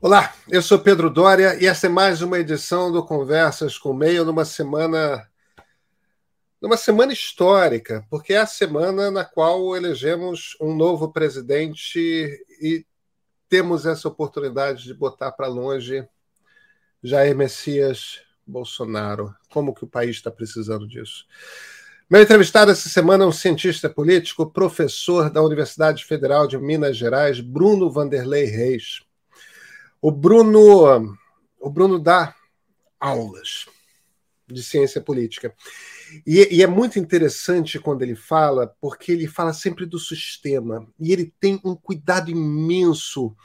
Olá, eu sou Pedro Dória e essa é mais uma edição do Conversas com Meio numa semana numa semana histórica, porque é a semana na qual elegemos um novo presidente e temos essa oportunidade de botar para longe Jair Messias Bolsonaro. Como que o país está precisando disso? Meu entrevistado essa semana é um cientista político, professor da Universidade Federal de Minas Gerais, Bruno Vanderlei Reis. O Bruno, o Bruno dá aulas de ciência política. E, e, é muito interessante quando ele fala, porque ele fala sempre do sistema. E ele tem um cuidado imenso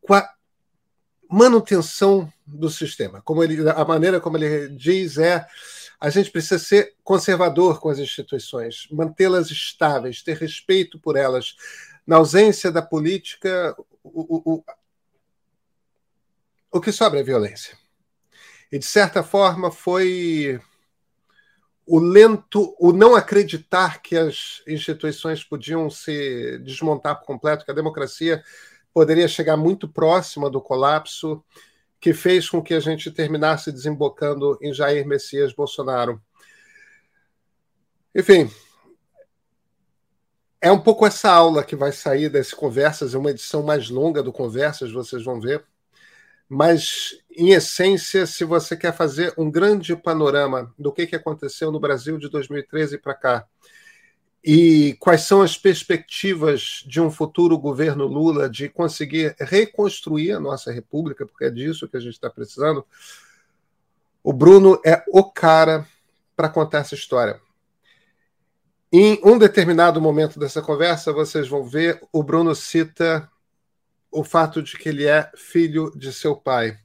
com a manutenção do sistema. Como ele, a maneira como ele diz é a gente precisa ser conservador com as instituições, mantê-las estáveis, ter respeito por elas. Na ausência da política, o, o, o que sobra é violência. E, de certa forma, foi o lento, o não acreditar que as instituições podiam se desmontar por completo, que a democracia poderia chegar muito próxima do colapso, que fez com que a gente terminasse desembocando em Jair Messias Bolsonaro. Enfim, é um pouco essa aula que vai sair desse Conversas, é uma edição mais longa do Conversas, vocês vão ver mas, em essência, se você quer fazer um grande panorama do que, que aconteceu no Brasil de 2013 para cá, e quais são as perspectivas de um futuro governo Lula de conseguir reconstruir a nossa república, porque é disso que a gente está precisando, o Bruno é o cara para contar essa história. Em um determinado momento dessa conversa, vocês vão ver, o Bruno cita o fato de que ele é filho de seu pai.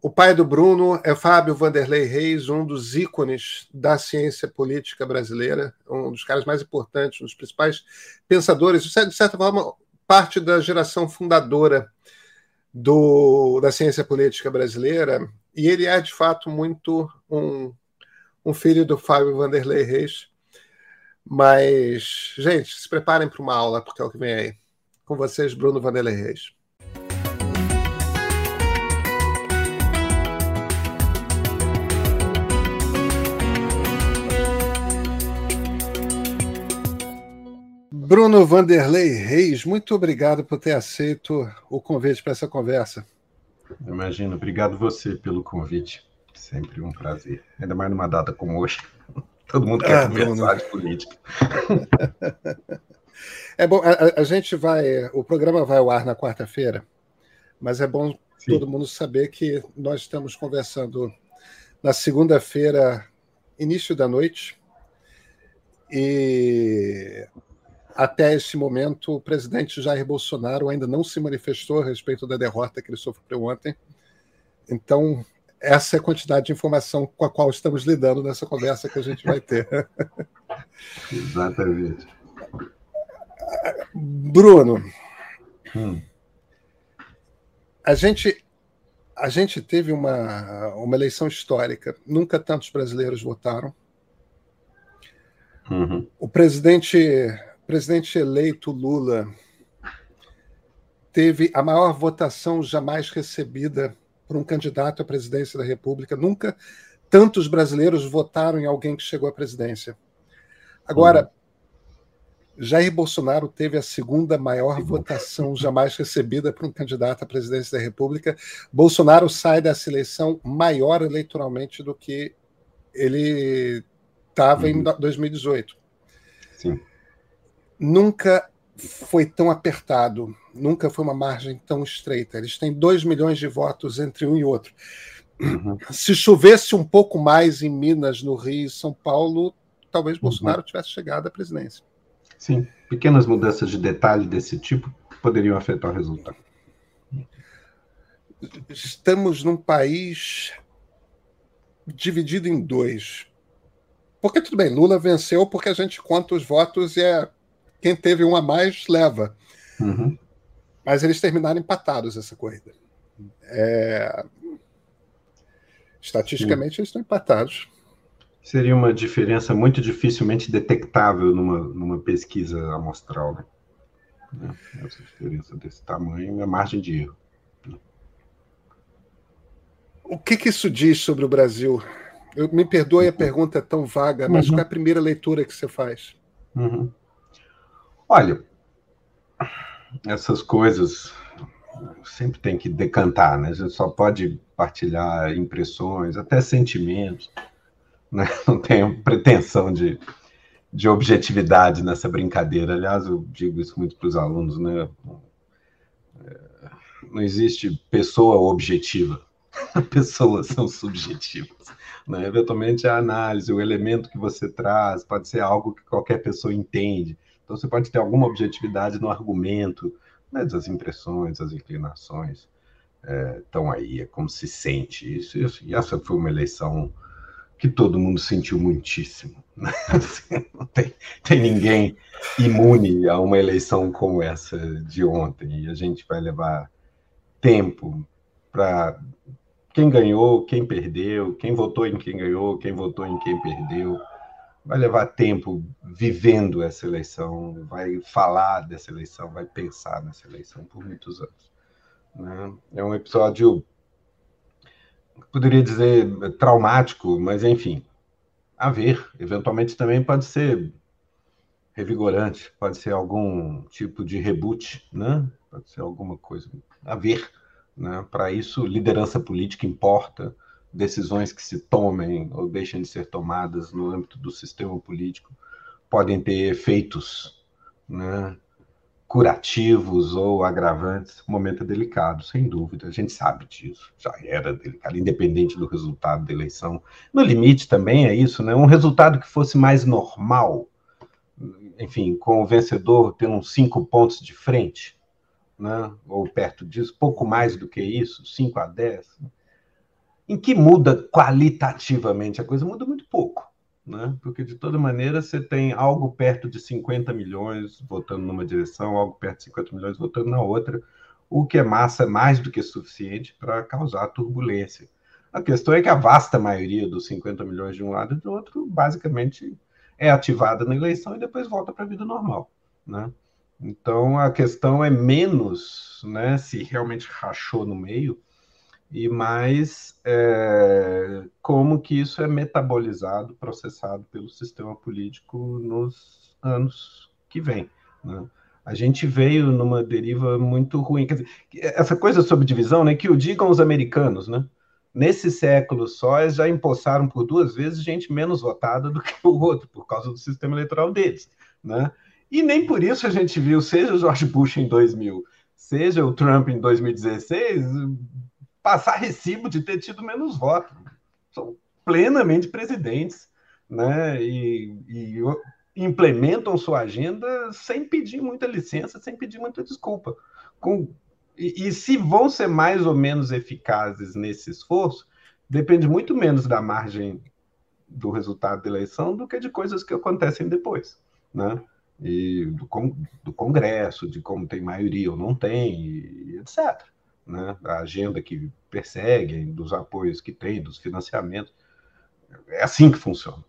O pai do Bruno é Fábio Vanderlei Reis, um dos ícones da ciência política brasileira, um dos caras mais importantes, um dos principais pensadores, de certa forma, parte da geração fundadora do, da ciência política brasileira. E ele é, de fato, muito um, um filho do Fábio Vanderlei Reis. Mas, gente, se preparem para uma aula, porque é o que vem aí. Com vocês, Bruno Vanderlei Reis. Bruno Vanderlei Reis, muito obrigado por ter aceito o convite para essa conversa. Imagino, obrigado você pelo convite. Sempre um prazer. Ainda mais numa data como hoje. Todo mundo quer ah, conversar de política. É bom, a, a, gente vai. O programa vai ao ar na quarta-feira, mas é bom Sim. todo mundo saber que nós estamos conversando na segunda-feira, início da noite, e até esse momento o presidente Jair Bolsonaro ainda não se manifestou a respeito da derrota que ele sofreu ontem. Então, essa é a quantidade de informação com a qual estamos lidando nessa conversa que a gente vai ter. Exatamente. Bruno, hum. a gente a gente teve uma, uma eleição histórica. Nunca tantos brasileiros votaram. Uhum. O presidente presidente eleito Lula teve a maior votação jamais recebida por um candidato à presidência da República. Nunca tantos brasileiros votaram em alguém que chegou à presidência. Agora, uhum. Jair Bolsonaro teve a segunda maior votação jamais recebida por um candidato à presidência da República. Bolsonaro sai dessa eleição maior eleitoralmente do que ele estava uhum. em 2018. Sim. Nunca foi tão apertado, nunca foi uma margem tão estreita. Eles têm 2 milhões de votos entre um e outro. Uhum. Se chovesse um pouco mais em Minas, no Rio e São Paulo, talvez uhum. Bolsonaro tivesse chegado à presidência. Sim, pequenas mudanças de detalhe desse tipo poderiam afetar o resultado. Estamos num país dividido em dois. Porque tudo bem, Lula venceu porque a gente conta os votos e é quem teve um a mais leva. Uhum. Mas eles terminaram empatados essa corrida. É... Estatisticamente, Sim. eles estão empatados. Seria uma diferença muito dificilmente detectável numa, numa pesquisa amostral, né? É, essa diferença desse tamanho é margem de erro. O que, que isso diz sobre o Brasil? Eu, me perdoe a pergunta é tão vaga, mas uhum. qual é a primeira leitura que você faz? Uhum. Olha, essas coisas sempre tem que decantar, né? A gente só pode partilhar impressões, até sentimentos. Né? Não tenho pretensão de, de objetividade nessa brincadeira. Aliás, eu digo isso muito para os alunos, né? É, não existe pessoa objetiva. Pessoas são subjetivas. Né? Eventualmente, a análise, o elemento que você traz, pode ser algo que qualquer pessoa entende. Então, você pode ter alguma objetividade no argumento, mas as impressões, as inclinações é, estão aí, é como se sente isso, isso. E essa foi uma eleição que todo mundo sentiu muitíssimo. Né? Assim, não tem, tem ninguém imune a uma eleição como essa de ontem. E a gente vai levar tempo para quem ganhou, quem perdeu, quem votou em quem ganhou, quem votou em quem perdeu. Vai levar tempo vivendo essa eleição, vai falar dessa eleição, vai pensar nessa eleição por muitos anos. Né? É um episódio, poderia dizer, traumático, mas enfim, a ver. Eventualmente também pode ser revigorante, pode ser algum tipo de reboot, né? pode ser alguma coisa a ver. Né? Para isso, liderança política importa, decisões que se tomem ou deixem de ser tomadas no âmbito do sistema político podem ter efeitos né? Curativos ou agravantes. O momento é delicado, sem dúvida, a gente sabe disso, já era delicado, independente do resultado da eleição. No limite também é isso, né? um resultado que fosse mais normal, enfim, com o vencedor tendo uns cinco pontos de frente, né? ou perto disso, pouco mais do que isso, 5 a 10, em que muda qualitativamente a coisa? Muda muito pouco, né? porque de toda maneira você tem algo perto de 50 milhões votando numa direção, algo perto de 50 milhões votando na outra, o que é massa mais do que suficiente para causar turbulência. A questão é que a vasta maioria dos 50 milhões de um lado e do outro, basicamente, é ativada na eleição e depois volta para a vida normal. Né? Então a questão é menos né, se realmente rachou no meio e mais é, como que isso é metabolizado, processado pelo sistema político nos anos que vêm. Né? A gente veio numa deriva muito ruim. Dizer, essa coisa sobre divisão, né, que o digam os americanos, né? Nesse século só, eles já empossaram por duas vezes gente menos votada do que o outro, por causa do sistema eleitoral deles. Né? E nem por isso a gente viu, seja o George Bush em 2000, seja o Trump em 2016, passar recibo de ter tido menos votos. São plenamente presidentes, né? E, e implementam sua agenda sem pedir muita licença, sem pedir muita desculpa. Com, e, e se vão ser mais ou menos eficazes nesse esforço, depende muito menos da margem do resultado da eleição do que de coisas que acontecem depois, né? e do, do Congresso, de como tem maioria ou não tem, etc. Né? A agenda que perseguem, dos apoios que tem, dos financiamentos. É assim que funciona.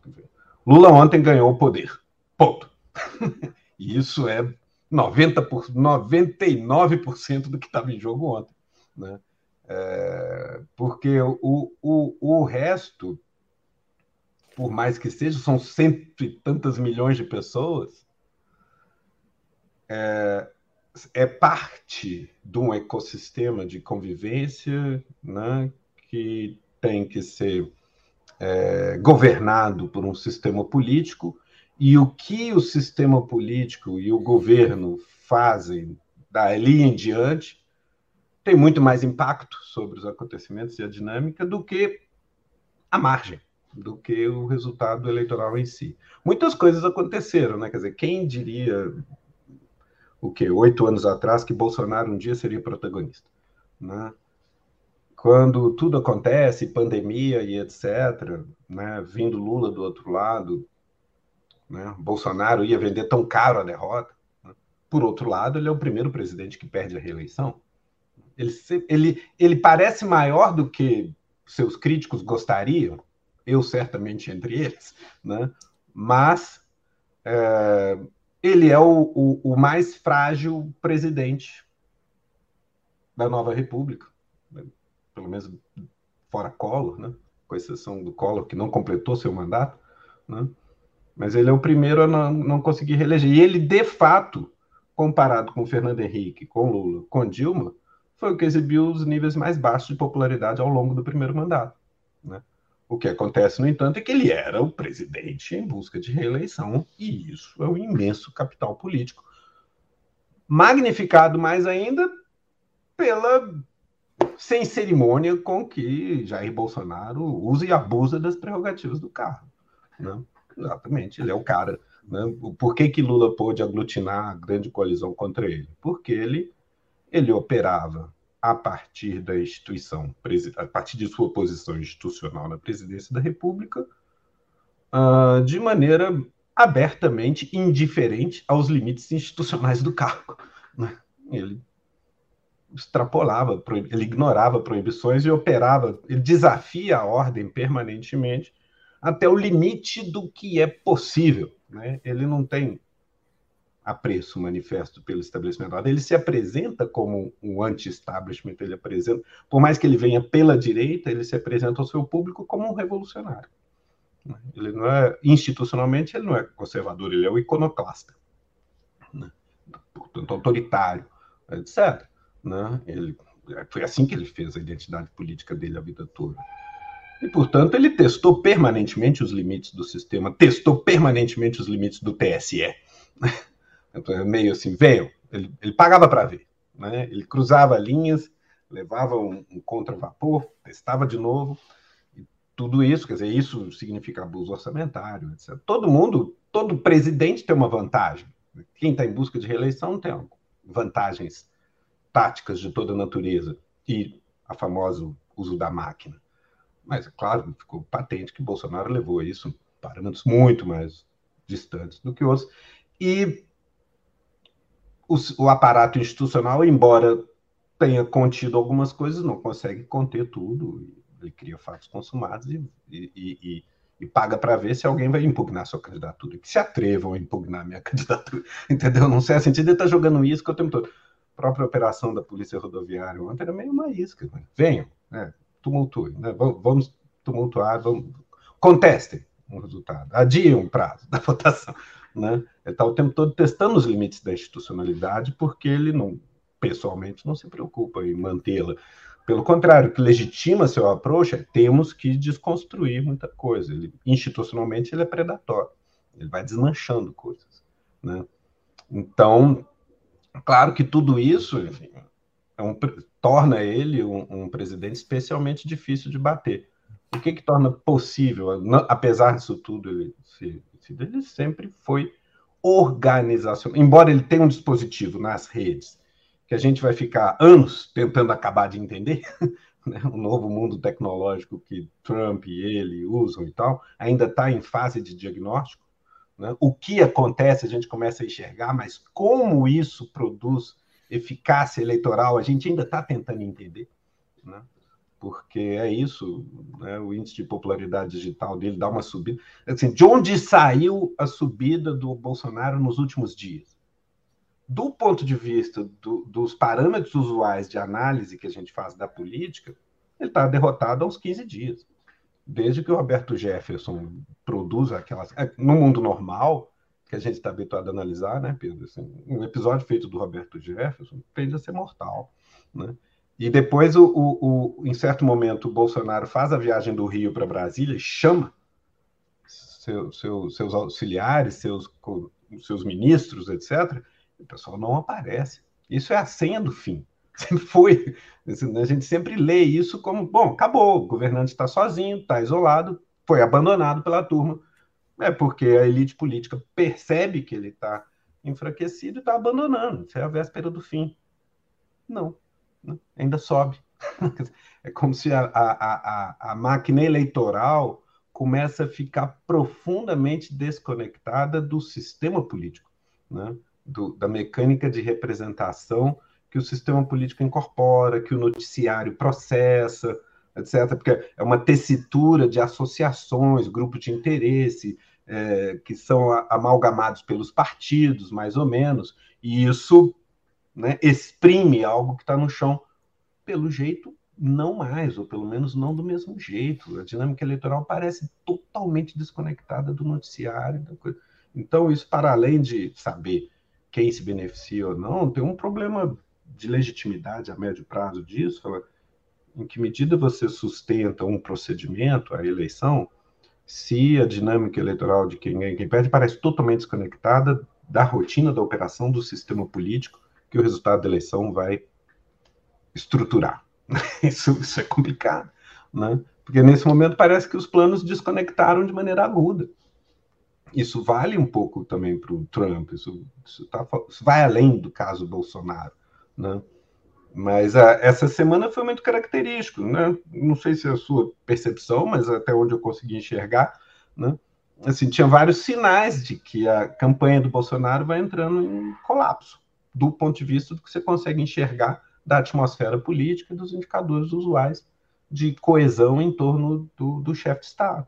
Lula ontem ganhou o poder. Ponto. e isso é 90 por, 99% do que estava em jogo ontem. Né? É, porque o, o, o resto, por mais que seja, são cento e tantas milhões de pessoas, é, é parte de um ecossistema de convivência né, que tem que ser é, governado por um sistema político, e o que o sistema político e o governo fazem dali em diante tem muito mais impacto sobre os acontecimentos e a dinâmica do que a margem, do que o resultado eleitoral em si. Muitas coisas aconteceram, né? Quer dizer, quem diria o que oito anos atrás que Bolsonaro um dia seria protagonista, né? Quando tudo acontece, pandemia e etc, né? Vindo Lula do outro lado, né? Bolsonaro ia vender tão caro a derrota. Né? Por outro lado, ele é o primeiro presidente que perde a reeleição. Ele, ele, ele parece maior do que seus críticos gostariam, eu certamente entre eles, né? Mas é, ele é o, o, o mais frágil presidente da nova república, né? pelo menos fora Collor, né? com exceção do Collor, que não completou seu mandato, né? mas ele é o primeiro a não, não conseguir reeleger. E ele, de fato, comparado com Fernando Henrique, com Lula, com Dilma, foi o que exibiu os níveis mais baixos de popularidade ao longo do primeiro mandato. Né? O que acontece, no entanto, é que ele era o presidente em busca de reeleição, e isso é um imenso capital político, magnificado mais ainda pela sem cerimônia com que Jair Bolsonaro usa e abusa das prerrogativas do carro. Né? Exatamente, ele é o cara. Né? Por que, que Lula pôde aglutinar a grande coalizão contra ele? Porque ele, ele operava a partir da instituição, a partir de sua posição institucional na presidência da República, uh, de maneira abertamente indiferente aos limites institucionais do cargo. Né? Ele extrapolava, ele ignorava proibições e operava, ele desafia a ordem permanentemente até o limite do que é possível. Né? Ele não tem apreço manifesto pelo estabelecimento. Ele se apresenta como um anti-establishment, ele apresenta, por mais que ele venha pela direita, ele se apresenta ao seu público como um revolucionário. Ele não é, institucionalmente, ele não é conservador, ele é o iconoclasta, né? portanto, autoritário, etc. Né? Ele, foi assim que ele fez a identidade política dele a vida toda. E, portanto, ele testou permanentemente os limites do sistema, testou permanentemente os limites do TSE. Então, meio assim, veio, ele, ele pagava para ver. Né? Ele cruzava linhas, levava um, um contra-vapor, testava de novo. Tudo isso, quer dizer, isso significa abuso orçamentário, etc. Todo mundo, todo presidente tem uma vantagem. Quem está em busca de reeleição tem vantagens táticas de toda natureza e a famoso uso da máquina. Mas, é claro, ficou patente que Bolsonaro levou isso parâmetros muito mais distantes do que outros. E o, o aparato institucional, embora tenha contido algumas coisas, não consegue conter tudo. Ele cria fatos consumados e, e, e, e paga para ver se alguém vai impugnar sua candidatura. Que se atrevam a impugnar minha candidatura. Entendeu? Não sei a sentido de estar jogando isso que o tempo todo. A própria operação da Polícia Rodoviária ontem era meio uma isca. Né? Venham, né? tumultuem, né? vamos tumultuar, vamos... contestem um resultado, adiem um prazo da votação. Né? Está o tempo todo testando os limites da institucionalidade, porque ele não, pessoalmente, não se preocupa em mantê-la. Pelo contrário, o que legitima seu approach é temos que desconstruir muita coisa. Ele, institucionalmente, ele é predatório. Ele vai desmanchando coisas. Né? Então, claro que tudo isso enfim, é um, torna ele um, um, presidente especialmente difícil de bater. O que, que torna possível, apesar disso tudo, ele, se, ele sempre foi organizacional. Embora ele tenha um dispositivo nas redes que a gente vai ficar anos tentando acabar de entender, né? o novo mundo tecnológico que Trump e ele usam e tal, ainda está em fase de diagnóstico. Né? O que acontece, a gente começa a enxergar, mas como isso produz eficácia eleitoral, a gente ainda está tentando entender. Né? Porque é isso, né, o índice de popularidade digital dele dá uma subida. Assim, de onde saiu a subida do Bolsonaro nos últimos dias? Do ponto de vista do, dos parâmetros usuais de análise que a gente faz da política, ele está derrotado há uns 15 dias. Desde que o Roberto Jefferson produz aquelas. É, no mundo normal, que a gente está habituado a analisar, né, Pedro? Assim, um episódio feito do Roberto Jefferson tende a ser mortal. Né? E depois, o, o, o, em certo momento, o Bolsonaro faz a viagem do Rio para Brasília, chama seu, seu, seus auxiliares, seus, seus ministros, etc. O pessoal não aparece. Isso é a senha do fim. Sempre foi. A gente sempre lê isso como: bom, acabou, o governante está sozinho, está isolado, foi abandonado pela turma. É porque a elite política percebe que ele está enfraquecido e está abandonando. Isso é a véspera do fim. Não né? ainda sobe. é como se a, a, a, a máquina eleitoral começa a ficar profundamente desconectada do sistema político, né? do, da mecânica de representação que o sistema político incorpora, que o noticiário processa, etc. Porque é uma tessitura de associações, grupos de interesse, é, que são amalgamados pelos partidos, mais ou menos, e isso né, exprime algo que está no chão, pelo jeito, não mais, ou pelo menos não do mesmo jeito. A dinâmica eleitoral parece totalmente desconectada do noticiário. Então, isso, para além de saber quem se beneficia ou não, tem um problema de legitimidade a médio prazo disso. Em que medida você sustenta um procedimento, a eleição, se a dinâmica eleitoral de quem ganha quem perde parece totalmente desconectada da rotina da operação do sistema político que o resultado da eleição vai estruturar. Isso, isso é complicado, né? Porque nesse momento parece que os planos desconectaram de maneira aguda. Isso vale um pouco também para o Trump, isso, isso, tá, isso, vai além do caso Bolsonaro, né? Mas a, essa semana foi muito característico, né? Não sei se é a sua percepção, mas até onde eu consegui enxergar, né? Assim, tinha vários sinais de que a campanha do Bolsonaro vai entrando em colapso, do ponto de vista do que você consegue enxergar da atmosfera política e dos indicadores usuais de coesão em torno do, do chefe de Estado.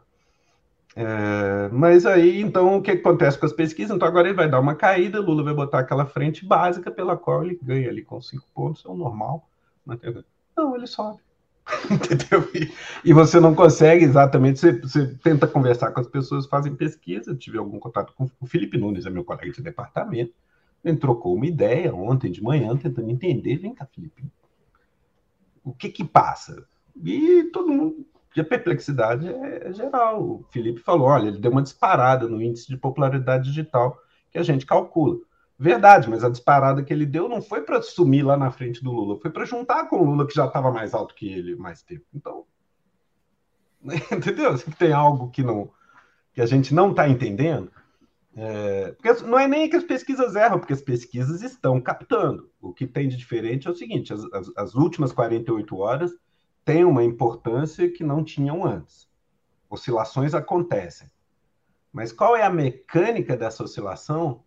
É, mas aí, então, o que acontece com as pesquisas? Então, agora ele vai dar uma caída, Lula vai botar aquela frente básica pela qual ele ganha ali com cinco pontos, é o normal. Não, ele sobe. Entendeu? E, e, você não consegue exatamente, você, você, tenta conversar com as pessoas, fazem pesquisa, tive algum contato com o Felipe Nunes, é meu colega de departamento, ele trocou uma ideia ontem de manhã, tentando entender. Vem cá, Felipe. O que que passa? E todo mundo. E a perplexidade é geral. O Felipe falou: olha, ele deu uma disparada no índice de popularidade digital que a gente calcula. Verdade, mas a disparada que ele deu não foi para sumir lá na frente do Lula, foi para juntar com o Lula, que já estava mais alto que ele mais tempo. Então, entendeu? Tem algo que não que a gente não está entendendo, é, porque não é nem que as pesquisas erram, porque as pesquisas estão captando. O que tem de diferente é o seguinte: as, as, as últimas 48 horas têm uma importância que não tinham antes. Oscilações acontecem. Mas qual é a mecânica dessa oscilação?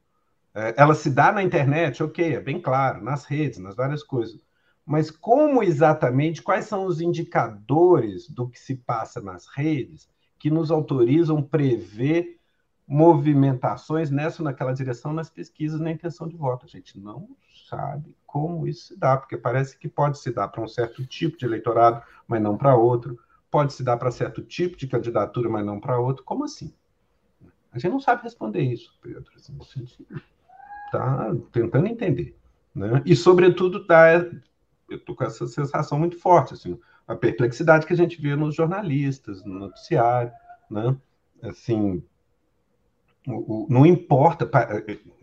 É, ela se dá na internet, ok, é bem claro, nas redes, nas várias coisas. Mas como exatamente, quais são os indicadores do que se passa nas redes que nos autorizam prever movimentações nessa ou naquela direção nas pesquisas na intenção de voto. A gente não sabe como isso se dá, porque parece que pode se dar para um certo tipo de eleitorado, mas não para outro. Pode se dar para certo tipo de candidatura, mas não para outro. Como assim? A gente não sabe responder isso, Pedro. Assim, está tentando entender. Né? E, sobretudo, tá, eu estou com essa sensação muito forte, assim, a perplexidade que a gente vê nos jornalistas, no noticiário, né? Assim, não importa,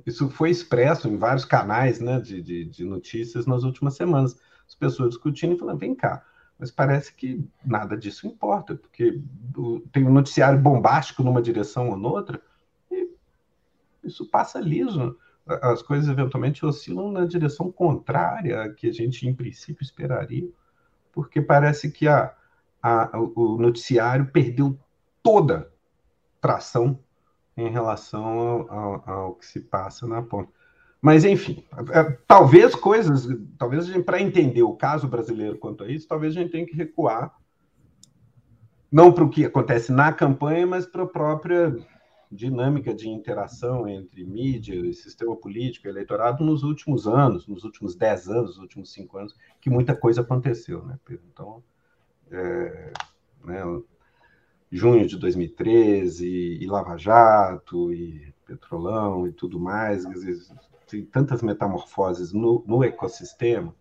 isso foi expresso em vários canais né, de, de, de, notícias nas últimas semanas. As pessoas discutindo e falando: vem cá, mas parece que nada disso importa, porque tem um noticiário bombástico numa direção ou noutra, e isso passa liso. As coisas eventualmente oscilam na direção contrária que a gente, em princípio, esperaria, porque parece que a, a, o noticiário perdeu toda tração em relação ao, ao, que se passa na ponta. Mas, enfim, é, talvez coisas, talvez para entender o caso brasileiro quanto a isso, talvez a gente tenha que recuar, não para o que acontece na campanha, mas para a própria dinâmica de interação entre mídia e sistema político e eleitorado nos últimos anos, nos últimos dez anos, nos últimos cinco anos, que muita coisa aconteceu, né, Pedro? Então, é, né, junho de 2013, e Lava Jato, e Petrolão e tudo mais, tem tantas metamorfoses no, no ecossistema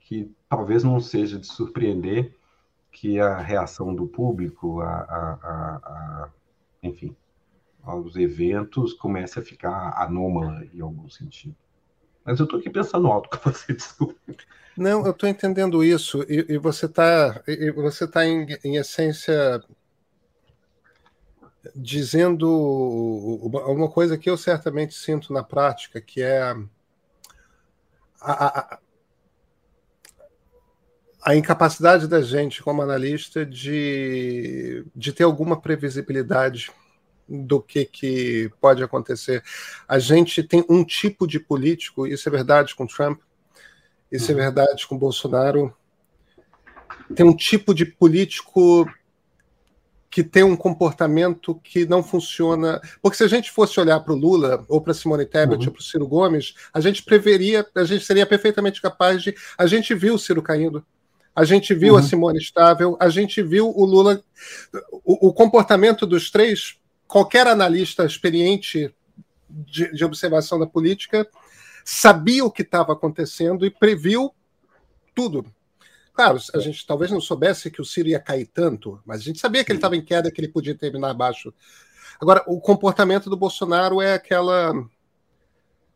que talvez não seja de surpreender que a reação do público, a, a, a, a enfim, aos eventos comece a ficar anômala em algum sentido. Mas eu estou aqui pensando alto com você, desculpa. Não, eu estou entendendo isso, e, e você está você tá em, em essência dizendo uma coisa que eu certamente sinto na prática, que é a, a, a, incapacidade da gente, como analista, de, de ter alguma previsibilidade do que, que pode acontecer. A gente tem um tipo de político, isso é verdade com Trump, isso é uhum. é verdade com Bolsonaro, tem um tipo de político que tem um comportamento que não funciona. Porque se a gente fosse olhar para o Lula, ou para Simone Tebet, uhum. ou para o Ciro Gomes, a gente preveria, a gente seria perfeitamente capaz de. A gente viu o Ciro caindo. a gente viu uhum. a Simone Estável, a gente viu o Lula. O, o, comportamento dos três, qualquer analista experiente de, de observação da política sabia o que estava acontecendo e previu tudo. Claro, a gente talvez não soubesse que o Ciro ia cair tanto, mas a gente sabia que ele estava em queda, que ele podia terminar abaixo. Agora, o comportamento do Bolsonaro é aquela.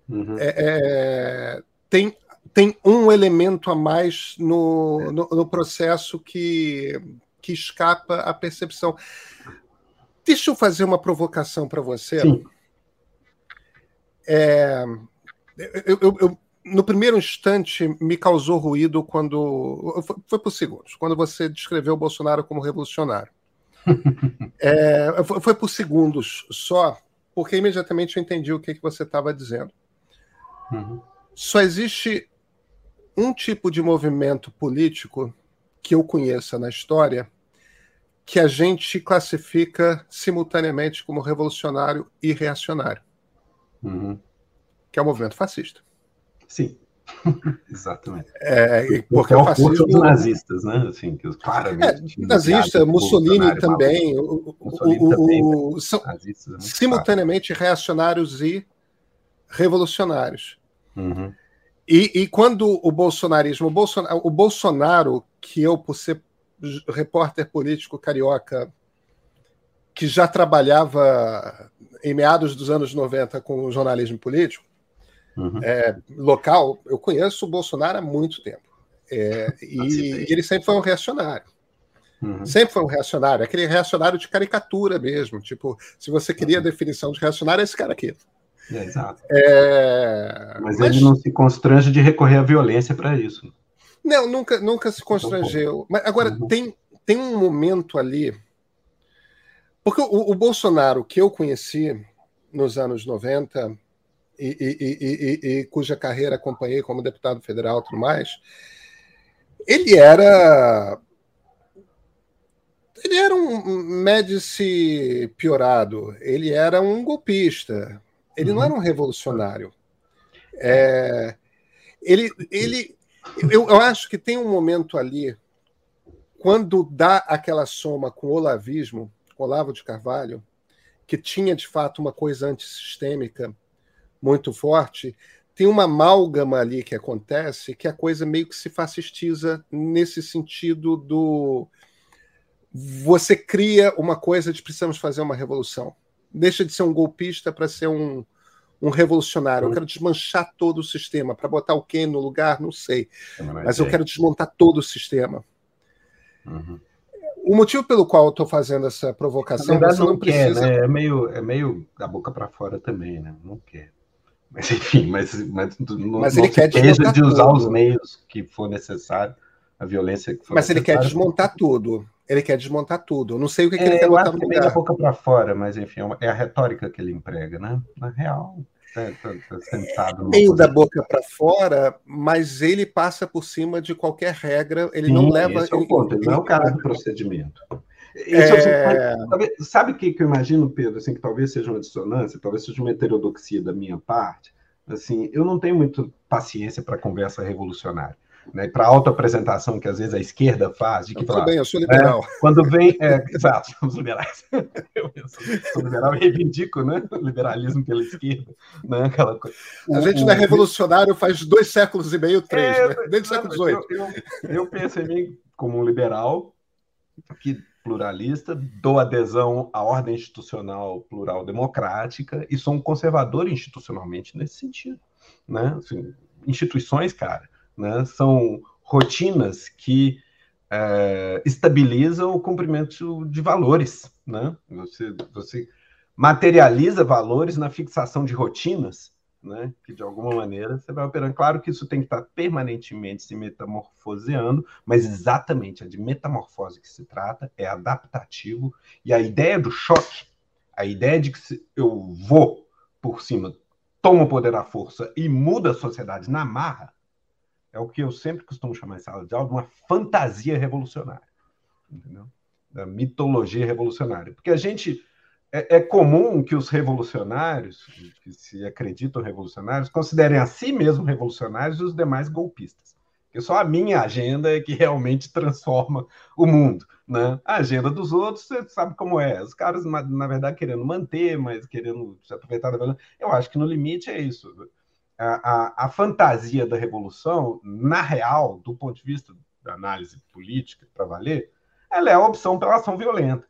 Uhum. É, é, tem, tem um elemento a mais no, no, no, processo que, que escapa à percepção. Deixa eu fazer uma provocação para você. Sim. É, eu, eu, eu, no primeiro instante me causou ruído quando. Foi, por segundos, quando você descreveu o Bolsonaro como revolucionário. é, foi, foi, por segundos só, porque imediatamente eu entendi o que, que você estava dizendo. Uhum. Só existe um tipo de movimento político que eu conheça na história que a gente classifica simultaneamente como revolucionário e reacionário. Uhum que é o movimento fascista. Sim. Exatamente. É, porque é o fascismo... dos nazistas, né? Assim, que os claramente. É, nazista, Mussolini também. O, Mussolini o, também o, são é simultaneamente claro. reacionários e revolucionários. Uhum. E, e, quando o bolsonarismo, o Bolsonaro, o Bolsonaro, que eu, por ser repórter político carioca, que já trabalhava em meados dos anos 90 com o jornalismo político, uhum. é, local, eu conheço o Bolsonaro há muito tempo. É, e, ele sempre foi um reacionário. Uhum. Sempre foi um reacionário, aquele reacionário de caricatura mesmo. Tipo, se você queria a definição de reacionário, é esse cara aqui. É, exato. É... Mas, mas, ele não se constrange de recorrer à violência para isso. Não, nunca, nunca se constrangeu. Mas agora, uhum. tem, tem um momento ali. Porque o, o Bolsonaro que eu conheci nos anos 90, e, e, e, cuja carreira acompanhei como deputado federal e tudo mais, ele era. Ele era um Médici piorado, ele era um golpista, ele uhum. não era um revolucionário. É, ele, ele, eu, eu acho que tem um momento ali, quando dá aquela soma com o olavismo, Olavo de Carvalho, que tinha de fato uma coisa antissistêmica, muito forte, tem uma amálgama ali que acontece que a coisa meio que se fascistiza nesse sentido do você cria uma coisa de precisamos fazer uma revolução. Deixa de ser um golpista para ser um, um revolucionário. Eu quero desmanchar todo o sistema. Para botar o quê no lugar, não sei. Mas eu quero desmontar todo o sistema. Uhum. O motivo pelo qual eu estou fazendo essa provocação. Na verdade, não, não quer, precisa... né? É meio, é meio da boca para fora também, né? Não quer. Mas enfim, mas, mas, não, mas ele quer desmontar de usar tudo. os meios que for necessário, a violência que for Mas ele quer desmontar tudo. Ele quer desmontar tudo. Eu não sei o que, é, que ele quer botar no lugar. da boca para fora, mas enfim, é, é a retórica que ele emprega, né? Na real, é, tá, tá sentado meio da boca para fora, mas ele passa por cima de qualquer regra. Ele Sim, não leva. Esse é o ponto. Ele, ele não é o cara do procedimento. É... Sabe o que, que eu imagino, Pedro? Assim, que talvez seja uma dissonância, talvez seja uma heterodoxia da minha parte. Assim, eu não tenho muito paciência para conversa revolucionária. Né, para a autoapresentação que às vezes a esquerda faz, de que Tudo bem, eu sou liberal. É, quando vem. É, exato, somos liberais. Eu, sou, sou, liberal e reivindico né, o liberalismo pela esquerda. Né, aquela coisa. A gente não é revolucionário faz dois séculos e meio, três, é, né? desde o século XVIII. Eu, eu, eu penso em mim como um liberal que pluralista, dou adesão à ordem institucional plural democrática e sou um conservador institucionalmente nesse sentido. Né? Assim, instituições, cara, né, são rotinas que é, estabilizam o cumprimento de valores. Né? Você, você materializa valores na fixação de rotinas né? Que de alguma maneira você vai operando. Claro que isso tem que estar permanentemente se metamorfoseando, mas exatamente a de metamorfose que se trata é adaptativo e a ideia do choque, a ideia de que eu vou por cima, tomo o poder da força e muda a sociedade na marra, é o que eu sempre costumo chamar em sala de aula de uma fantasia revolucionária, entendeu? Da mitologia revolucionária, porque a gente é, é, comum que os revolucionários, que se acreditam revolucionários, considerem a si mesmos revolucionários e os demais golpistas. Porque só a minha agenda é que realmente transforma o mundo. Né? A agenda dos outros, você sabe como é. Os caras, na verdade, querendo manter, mas querendo se aproveitar da violência. Eu acho que no limite é isso. A, a, a, fantasia da revolução, na real, do ponto de vista da análise política, para valer, ela é a opção pela ação violenta.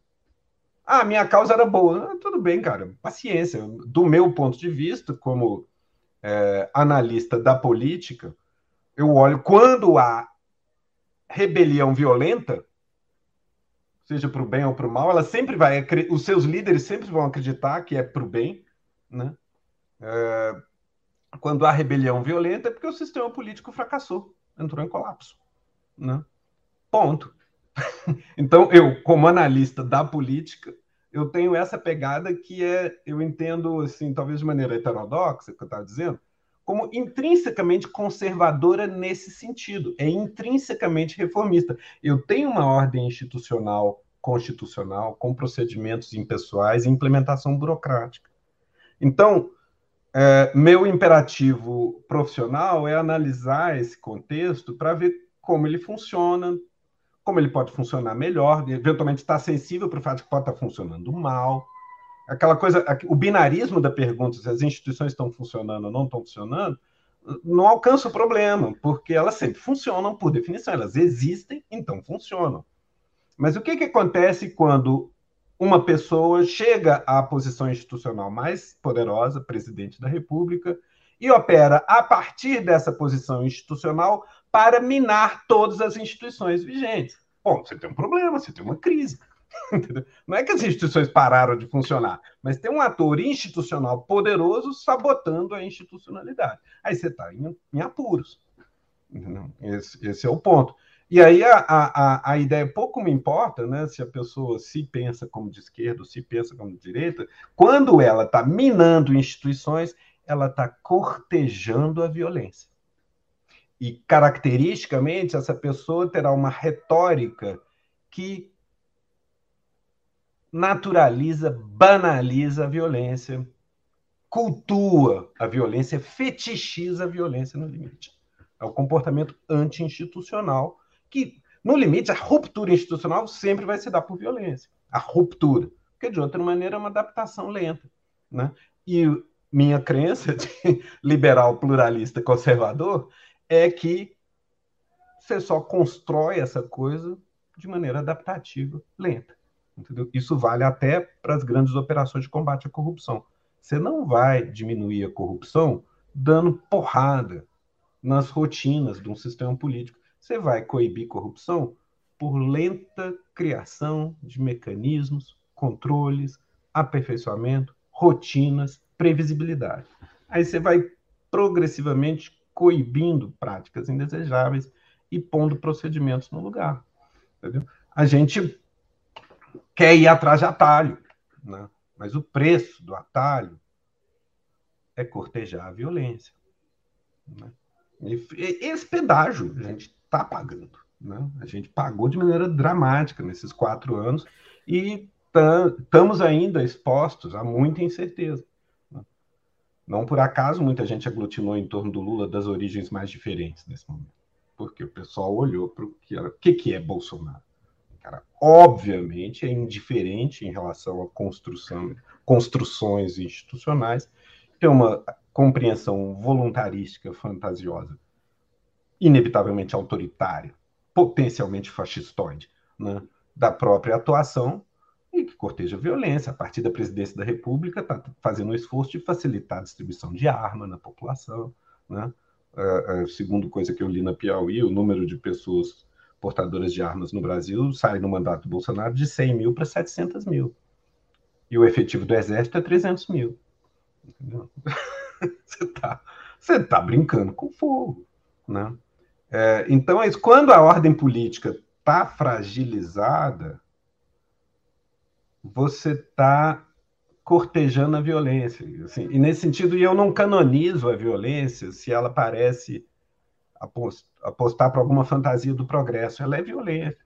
Ah, minha causa era boa. Ah, tudo bem, cara, paciência. Do meu ponto de vista, como é, analista da política, eu olho quando há rebelião violenta, seja para o bem ou para o mal, ela sempre vai, os seus líderes sempre vão acreditar que é para o bem, né? É, quando há rebelião violenta é porque o sistema político fracassou, entrou em colapso, né? Ponto. então, eu, como analista da política, eu tenho essa pegada que é, eu entendo, assim, talvez de maneira heterodoxa, que eu estava dizendo, como intrinsecamente conservadora nesse sentido, é intrinsecamente reformista. Eu tenho uma ordem institucional constitucional com procedimentos impessoais e implementação burocrática. Então, é, meu imperativo profissional é analisar esse contexto para ver como ele funciona, como ele pode funcionar melhor, eventualmente estar sensível para o fato de que pode estar funcionando mal, aquela coisa, o binarismo da pergunta se as instituições estão funcionando ou não estão funcionando, não alcança o problema, porque elas sempre funcionam por definição, elas existem, então funcionam. Mas o que, que acontece quando uma pessoa chega à posição institucional mais poderosa, presidente da República, e opera a partir dessa posição institucional para minar todas as instituições vigentes? Bom, você tem um problema, você tem uma crise. Não é que as instituições pararam de funcionar, mas tem um ator institucional poderoso sabotando a institucionalidade. Aí você está em, em, apuros. Esse, esse, é o ponto. E aí a, a, a ideia pouco me importa, né? Se a pessoa se pensa como de esquerda, se pensa como de direita, quando ela está minando instituições, ela está cortejando a violência. E caracteristicamente essa pessoa terá uma retórica que naturaliza, banaliza a violência, cultua a violência, fetichiza a violência no limite. É o comportamento anti-institucional que, no limite, a ruptura institucional sempre vai se dar por violência. A ruptura. Porque, de outra maneira, é uma adaptação lenta. Né? E minha crença de liberal, pluralista, conservador é que você só constrói essa coisa de maneira adaptativa, lenta. Entendeu? Isso vale até para as grandes operações de combate à corrupção. Você não vai diminuir a corrupção dando porrada nas rotinas de um sistema político. Você vai coibir corrupção por lenta criação de mecanismos, controles, aperfeiçoamento, rotinas, previsibilidade. Aí você vai progressivamente coibindo práticas indesejáveis e pondo procedimentos no lugar. Entendeu? A gente quer ir atrás de atalho, né? mas o preço do atalho é cortejar a violência. Né? Esse pedágio a gente está pagando. Né? A gente pagou de maneira dramática nesses quatro anos e estamos ainda expostos a muita incerteza. Não por acaso muita gente aglutinou em torno do Lula das origens mais diferentes nesse momento. Porque o pessoal olhou para o que, era, o que, que é Bolsonaro cara, obviamente é indiferente em relação à construção, construções institucionais, tem uma compreensão voluntarística fantasiosa, inevitavelmente autoritária, potencialmente fascistoide, né, da própria atuação e que corteja violência. A partir da presidência da República, está fazendo um esforço de facilitar a distribuição de arma na população. Né? Uh, uh, segundo coisa que eu li na Piauí, o número de pessoas portadoras de armas no Brasil sai no mandato do Bolsonaro de 100 mil para 700 mil. E o efetivo do Exército é 300 mil. você está você tá brincando com fogo. Né? É, então, é quando a ordem política está fragilizada, você está cortejando a violência. Assim, e nesse sentido, eu não canonizo a violência se ela parece apostar para alguma fantasia do progresso. Ela é violenta.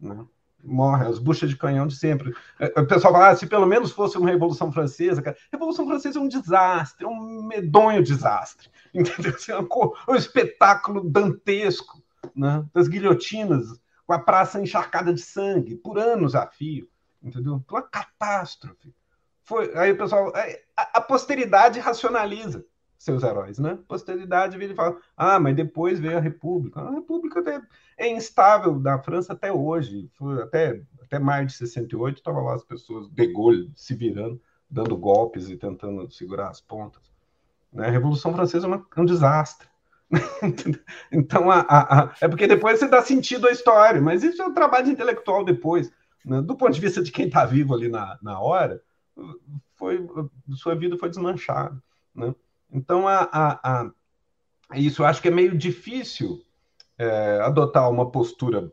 Né? Morre, as buchas de canhão de sempre. É, o pessoal fala, ah, se pelo menos fosse uma Revolução Francesa. Cara, Revolução Francesa é um desastre, é um medonho desastre. Entendeu? Assim, é um, um espetáculo dantesco né, das guilhotinas, com a praça encharcada de sangue, por anos a fio, entendeu? Uma catástrofe. Foi, aí o pessoal, a, a posteridade racionaliza seus heróis, né? Posteridade vira e fala, ah, mas depois veio a República. A República é instável da França até hoje, foi até, até maio de 68, estava lá as pessoas, de Gaulle se virando, dando golpes e tentando segurar as pontas. Né? A Revolução Francesa é, uma, é um desastre. então, a, a, a, é porque depois você dá sentido à história, mas isso é um trabalho intelectual depois. Né? Do ponto de vista de quem está vivo ali na, na hora, foi, sua vida foi desmanchada. Né? Então, a, a, a, isso eu acho que é meio difícil é, adotar uma postura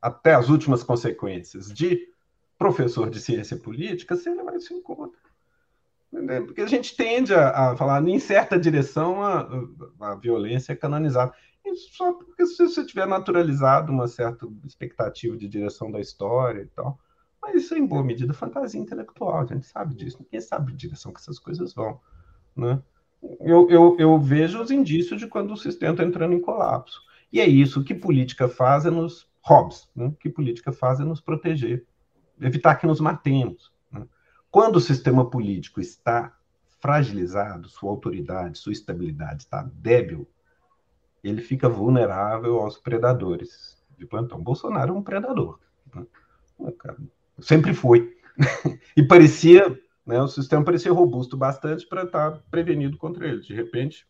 até as últimas consequências de professor de ciência política sem levar isso em conta. Porque a gente tende a, a falar em certa direção a, a, violência é canonizada. Só porque se você tiver naturalizado uma certa expectativa de direção da história e tal. Mas isso é, em boa medida, fantasia intelectual. A gente sabe disso. Ninguém sabe a direção que essas coisas vão. Né? Eu, eu, eu vejo os indícios de quando o sistema está entrando em colapso. E é isso que política faz é nos Hobbes, né? que política faz é nos proteger, evitar que nos matemos. Quando o sistema político está fragilizado, sua autoridade, sua estabilidade está débil, ele fica vulnerável aos predadores de plantão. Bolsonaro é um predador. Né? Sempre foi. e parecia, né, o sistema parecia robusto bastante para estar prevenido contra ele. De repente,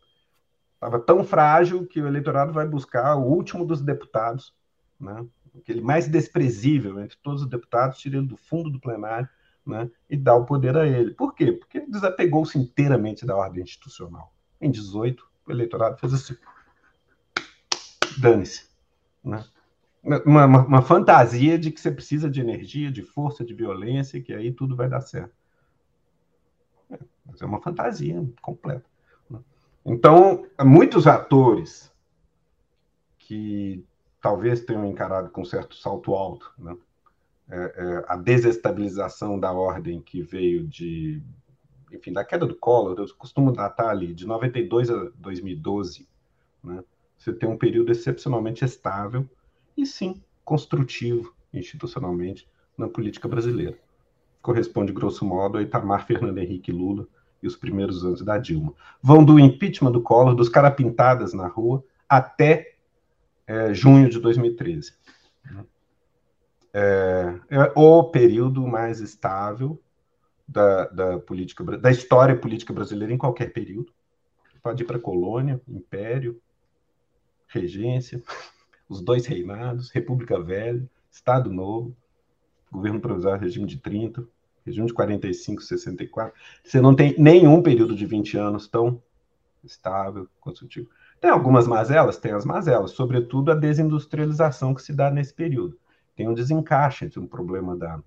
estava tão frágil que o eleitorado vai buscar o último dos deputados, né, aquele mais desprezível entre todos os deputados, tirando do fundo do plenário, né, e dá o poder a ele. Por quê? Porque desapegou-se inteiramente da ordem institucional. Em 18, o eleitorado fez assim: dane-se. Né? Uma, uma, uma, fantasia de que você precisa de energia, de força, de violência, que aí tudo vai dar certo. É, mas é uma fantasia completa. Né? Então, muitos atores que talvez tenham encarado com certo salto alto, né? é, é, a desestabilização da ordem que veio de, enfim, da queda do Collor, eu costumo datar ali de 92 a 2012, né? Você tem um período excepcionalmente estável e sim construtivo institucionalmente na política brasileira. Corresponde grosso modo a Itamar, Fernando Henrique Lula e os primeiros anos da Dilma. Vão do impeachment do Collor, dos carapintadas na rua, até é, junho de 2013 é, é o período mais estável da, da, política, da história política brasileira em qualquer período. Pode ir para colônia, império, regência, os dois reinados, República Velha, Estado Novo, governo provisório, regime de 30, regime de 45, 64. Você não tem nenhum período de 20 anos tão estável, construtivo. Tem algumas mazelas? Tem as mazelas, sobretudo a desindustrialização que se dá nesse período tem um desencaixe entre um problema da,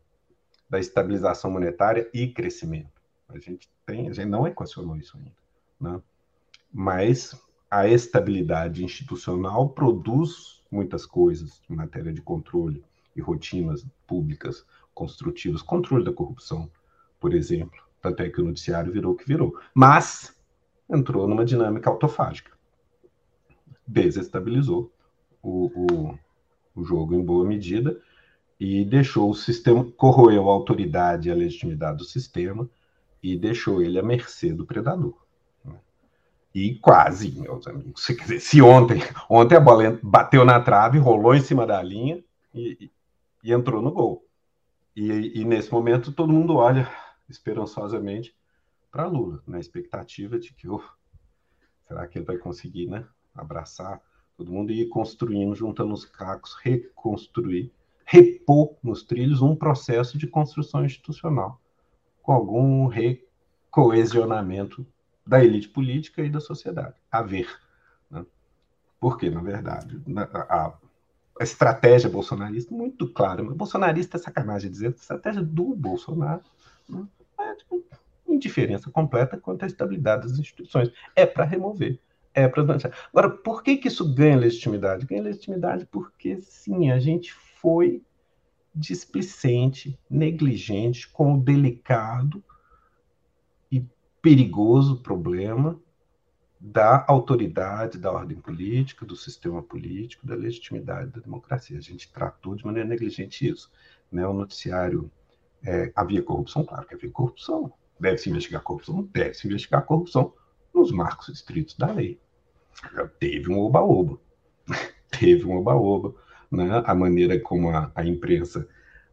da estabilização monetária e crescimento. A gente tem, a gente não equacionou isso ainda, né? Mas a estabilidade institucional produz muitas coisas em matéria de controle e rotinas públicas construtivas, controle da corrupção, por exemplo. Tanto é que o noticiário virou o que virou. Mas entrou numa dinâmica autofágica. Desestabilizou o, o o jogo em boa medida e deixou o sistema, corroeu a autoridade e a legitimidade do sistema e deixou ele à mercê do predador. Né? E quase, meus amigos. Se, dizer, se ontem, ontem a bola bateu na trave, rolou em cima da linha e, e entrou no gol. E, e, nesse momento todo mundo olha esperançosamente para Lula, na expectativa de que, oh, será que ele vai conseguir, né, abraçar todo mundo ir construindo, juntando os cacos, reconstruir, repor nos trilhos um processo de construção institucional, com algum recoesionamento da elite política e da sociedade. A ver. Né? Porque, na verdade, a, a estratégia bolsonarista, muito clara, mas bolsonarista é sacanagem dizer, a estratégia do Bolsonaro né? é tipo, indiferença completa quanto à estabilidade das instituições. É para remover é para Agora, por que, que isso ganha legitimidade? Ganha legitimidade porque, sim, a gente foi displicente, negligente com o delicado perigoso problema da autoridade da ordem política, do sistema político, da legitimidade da democracia. A gente tratou de maneira negligente isso. Né? O noticiário é, havia corrupção, claro que havia corrupção. Deve-se investigar corrupção? Deve-se investigar corrupção nos marcos estritos da lei. Teve um oba-oba. Teve um oba-oba. Né? A maneira como a, a imprensa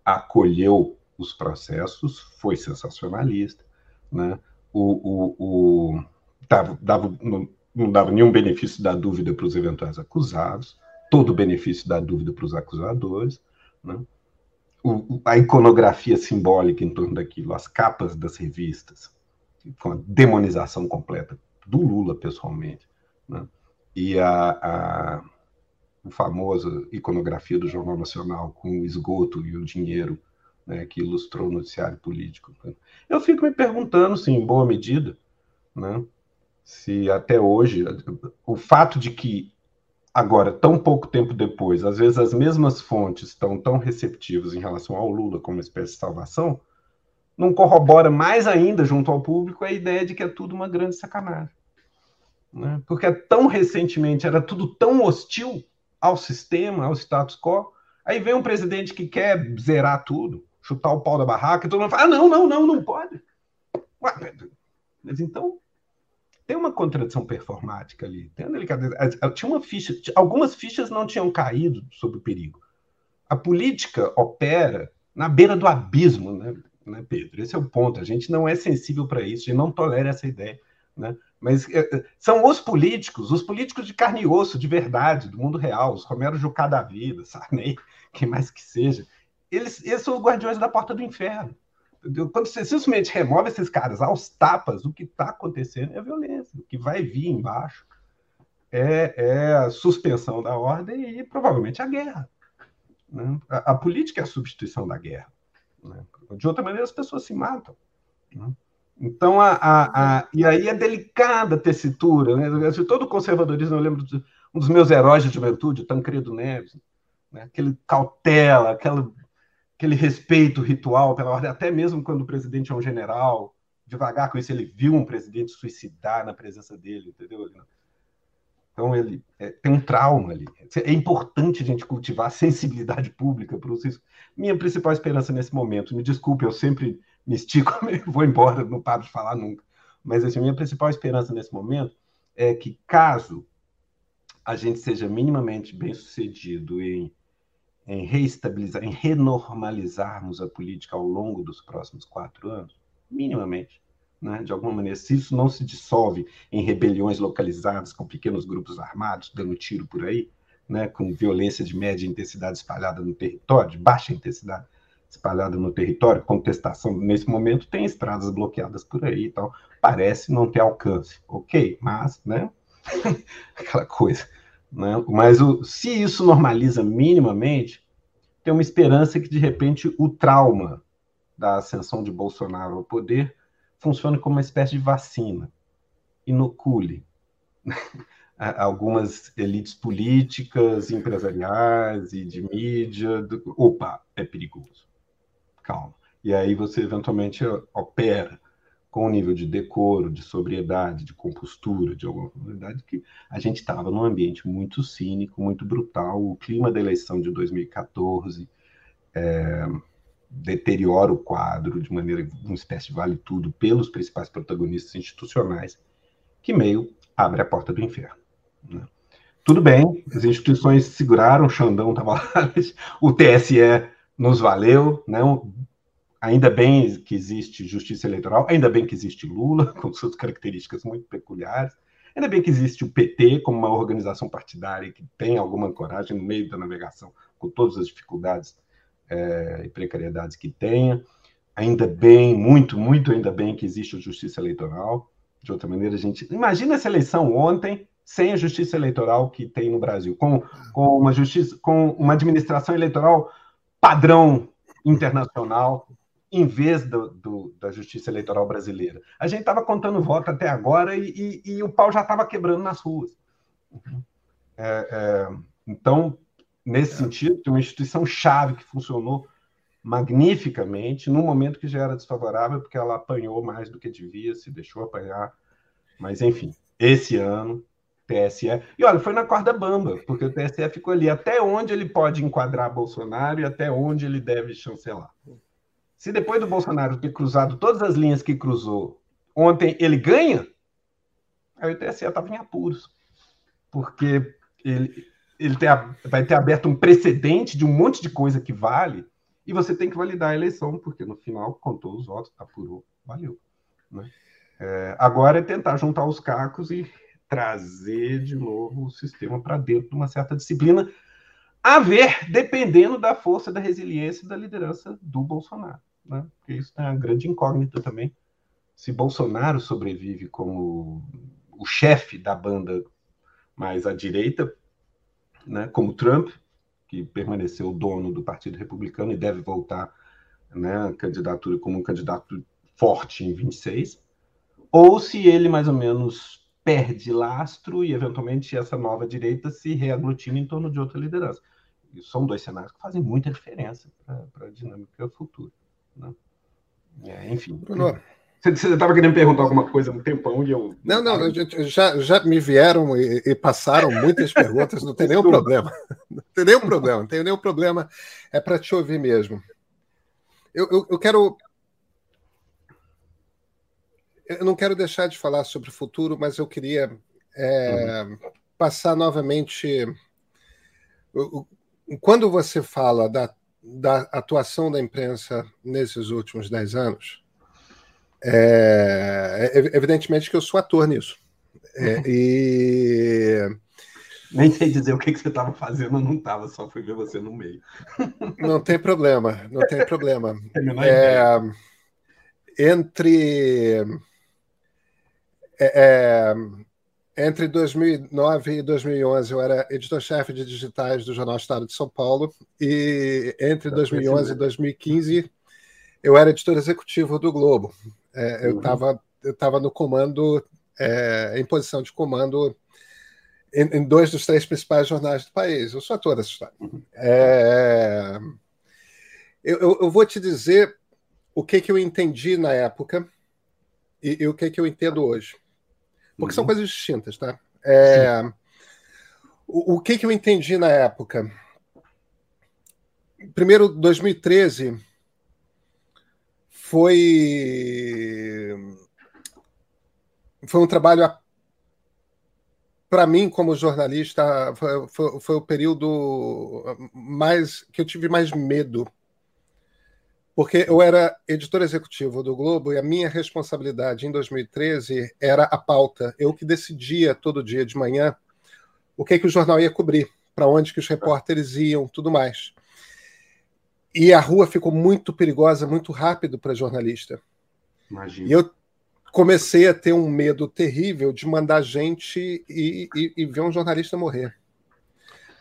acolheu os processos foi sensacionalista. Né? O, o, o dava, dava, não, não dava nenhum benefício da dúvida para os eventuais acusados, todo o benefício da dúvida para os acusadores. Né? O, a iconografia simbólica em torno daquilo, as capas das revistas, com a demonização completa do Lula pessoalmente, né? e a, a, o famoso iconografia do Jornal Nacional com o esgoto e o dinheiro né, que ilustrou o noticiário político. Eu fico me perguntando, sim, em boa medida, né, se até hoje o fato de que agora, tão pouco tempo depois, às vezes as mesmas fontes estão tão receptivas em relação ao Lula como uma espécie de salvação, não corrobora mais ainda junto ao público a ideia de que é tudo uma grande sacanagem. Né? Porque tão recentemente era tudo tão hostil ao sistema, ao status quo, aí vem um presidente que quer zerar tudo, chutar o pau da barraca, e todo mundo fala: ah, não, não, não, não pode. Ué, mas então tem uma contradição performática ali. Tem uma delicadeza. Tinha uma ficha, algumas fichas não tinham caído sobre o perigo. A política opera na beira do abismo, né, né Pedro? Esse é o ponto. A gente não é sensível para isso, a gente não tolera essa ideia. Né? Mas é, são os políticos, os políticos de carne e osso, de verdade, do mundo real, os Romero Jucá da vida, Sarney, quem mais que seja, eles, eles são os guardiões da porta do inferno. Quando você simplesmente remove esses caras aos tapas, o que está acontecendo é violência. O que vai vir embaixo é, é, a suspensão da ordem e provavelmente a guerra. Né? A, a, política é a substituição da guerra. Né? De outra maneira, as pessoas se matam. Né? Então, a, a, a, e aí é delicada a tessitura. Né? Todo o conservadorismo, eu lembro de um dos meus heróis de juventude, Tancredo Neves, né? aquele cautela, aquela aquele respeito ritual pela ordem, até mesmo quando o presidente é um general, devagar com isso, ele viu um presidente suicidar na presença dele, entendeu? Então, ele é, tem um trauma ali. É importante a gente cultivar a sensibilidade pública para os Minha principal esperança nesse momento, me desculpe, eu sempre me estico, vou embora, não paro de falar nunca. Mas, assim, minha principal esperança nesse momento é que, caso a gente seja minimamente bem sucedido em em reestabilizar, em renormalizarmos a política ao longo dos próximos quatro anos, minimamente, né? de alguma maneira, se isso não se dissolve em rebeliões localizadas com pequenos grupos armados dando tiro por aí, né? com violência de média intensidade espalhada no território, de baixa intensidade espalhada no território, contestação nesse momento tem estradas bloqueadas por aí e tal, parece não ter alcance, ok, mas, né, aquela coisa, né? Mas o, se isso normaliza minimamente, tem uma esperança que, de repente, o trauma da ascensão de Bolsonaro ao poder funcione como uma espécie de vacina, inocule algumas elites políticas, empresariais e de mídia. Do, opa, é perigoso. Calma. E aí você eventualmente opera com um nível de decoro, de sobriedade, de compostura, de alguma qualidade, que a gente estava num ambiente muito cínico, muito brutal. O clima da eleição de 2014 é, deteriora o quadro de maneira, uma espécie de vale tudo, pelos principais protagonistas institucionais, que meio abre a porta do inferno. Né? Tudo bem, as instituições seguraram, o Xandão estava lá, o TSE nos valeu, né? Ainda bem que existe justiça eleitoral, ainda bem que existe Lula, com suas características muito peculiares, ainda bem que existe o PT como uma organização partidária que tem alguma coragem no meio da navegação, com todas as dificuldades é, e precariedades que tenha. Ainda bem, muito, muito ainda bem que existe a justiça eleitoral. De outra maneira, a gente. Imagina essa eleição ontem sem a justiça eleitoral que tem no Brasil, com, com uma justiça, com uma administração eleitoral padrão internacional, em vez do, do, da justiça eleitoral brasileira. A gente estava contando voto até agora e, e, e o pau já estava quebrando nas ruas. É, é, então, nesse é. sentido, tem uma instituição chave que funcionou magnificamente num momento que já era desfavorável, porque ela apanhou mais do que devia, se deixou apanhar. Mas, enfim, esse ano, TSE. E olha, foi na corda bamba, porque o TSE ficou ali até onde ele pode enquadrar Bolsonaro e até onde ele deve chancelar. Se depois do Bolsonaro ter cruzado todas as linhas que cruzou, ontem ele ganha, aí o TSE estava em apuros. Porque ele, ele vai ter aberto um precedente de um monte de coisa que vale, e você tem que validar a eleição, porque no final contou os votos, apurou, valeu. Né? É, agora é tentar juntar os cacos e trazer de novo o sistema para dentro de uma certa disciplina, a ver, dependendo da força, da resiliência e da liderança do Bolsonaro. Né? Porque isso é uma grande incógnita também. Se Bolsonaro sobrevive como o chefe da banda mais à direita, né, como Trump, que permaneceu dono do Partido Republicano e deve voltar né, candidatura como um candidato forte em 26, ou se ele mais ou menos perde lastro e eventualmente essa nova direita se reaglutina em torno de outra liderança. E são dois cenários que fazem muita diferença para a dinâmica futura. Né? É, enfim. Bruno, você estava querendo perguntar alguma coisa um tempão e eu. Não, não, já, já me vieram e, e passaram muitas perguntas, não tem nenhum problema. Não tem nenhum problema, não tem nenhum problema. É para te ouvir mesmo. Eu, eu, eu, quero. Eu não quero deixar de falar sobre o futuro, mas eu queria é, uhum. passar novamente. Quando você fala da, da atuação da imprensa nesses últimos dez anos é, é, evidentemente que eu sou ator nisso. É, e. Nem sei dizer o que, que você estava fazendo, eu não estava, só fui ver você no meio. Não tem problema, não tem problema. É, entre é, é entre 2009 e 2011 eu era editor-chefe de digitais do Jornal Estado de São Paulo e entre 2011 e 2015 eu era editor executivo do Globo. É, eu estava uhum. eu tava no comando, é, em posição de comando em, em, dois dos três principais jornais do país. Eu sou ator dessa história. Uhum. É, eu, eu, vou te dizer o que, que eu entendi na época e, e o que, que eu entendo hoje. Porque uhum. são coisas distintas, tá? É, o, o que, que eu entendi na época? Primeiro, 2013 foi foi um trabalho para mim como jornalista foi, foi, foi, o período mais que eu tive mais medo porque eu era editor executivo do Globo e a minha responsabilidade em 2013 era a pauta eu que decidia todo dia de manhã o que que o jornal ia cobrir para onde que os repórteres iam tudo mais e a rua ficou muito perigosa muito rápido para jornalista. Imagina. E eu comecei a ter um medo terrível de mandar gente e, e, e, ver um jornalista morrer.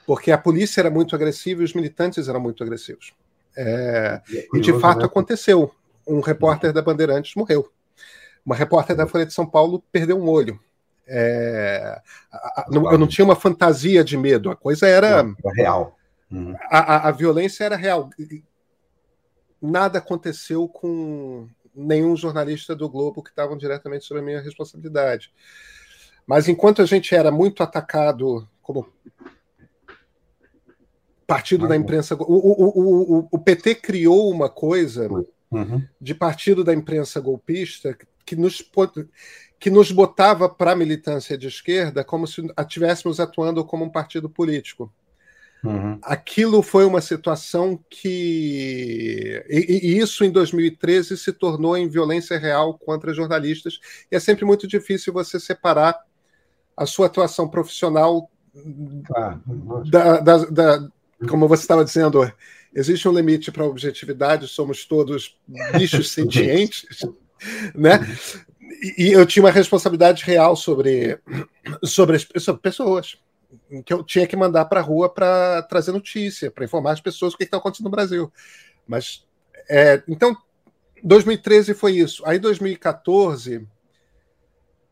Porque a polícia era muito agressiva e os militantes eram muito agressivos. É, e, de fato aconteceu. Um repórter da Bandeirantes morreu. Uma repórter da Folha de São Paulo perdeu um olho. É, a, a, não, eu não tinha uma fantasia de medo, a coisa era. Era real. Uhum. A, a, a, violência era real. Nada aconteceu com nenhum jornalista do Globo que estavam diretamente sob a minha responsabilidade. Mas enquanto a gente era muito atacado como partido uhum. da imprensa, o, o, o, o, PT criou uma coisa uhum. de partido da imprensa golpista que nos, que nos botava para a militância de esquerda como se estivéssemos atuando como um partido político. Uhum. Aquilo foi uma situação que. E, e, isso em 2013 se tornou em violência real contra jornalistas. E é sempre muito difícil você separar a sua atuação profissional ah, da, da, da, Como você estava dizendo, existe um limite para a objetividade, somos todos bichos sentientes, né? E, e eu tinha uma responsabilidade real sobre, sobre as sobre pessoas que eu tinha que mandar para a rua para trazer notícia, para informar as pessoas o que está acontecendo no Brasil. Mas, é, então, 2013 foi isso. Aí, 2014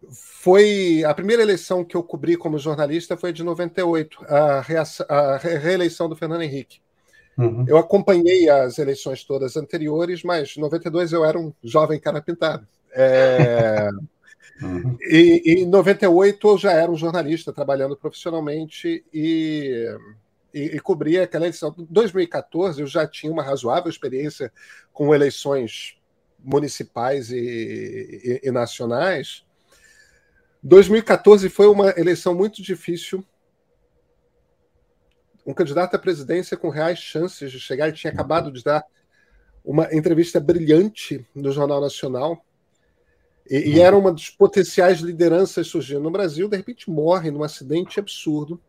foi a primeira eleição que eu cobri como jornalista foi de 98, a, reação, a reeleição do Fernando Henrique. Uhum. Eu acompanhei as eleições todas anteriores, mas em 92 eu era um jovem cara pintado. É... Uhum. E, e em 98 eu já era um jornalista trabalhando profissionalmente e, e, e cobria aquela eleição. Em 2014 eu já tinha uma razoável experiência com eleições municipais e, e, e nacionais. 2014 foi uma eleição muito difícil. Um candidato à presidência com reais chances de chegar. Ele tinha acabado de dar uma entrevista brilhante no Jornal Nacional. E, e era uma das potenciais lideranças surgindo no Brasil. De repente morre num acidente absurdo.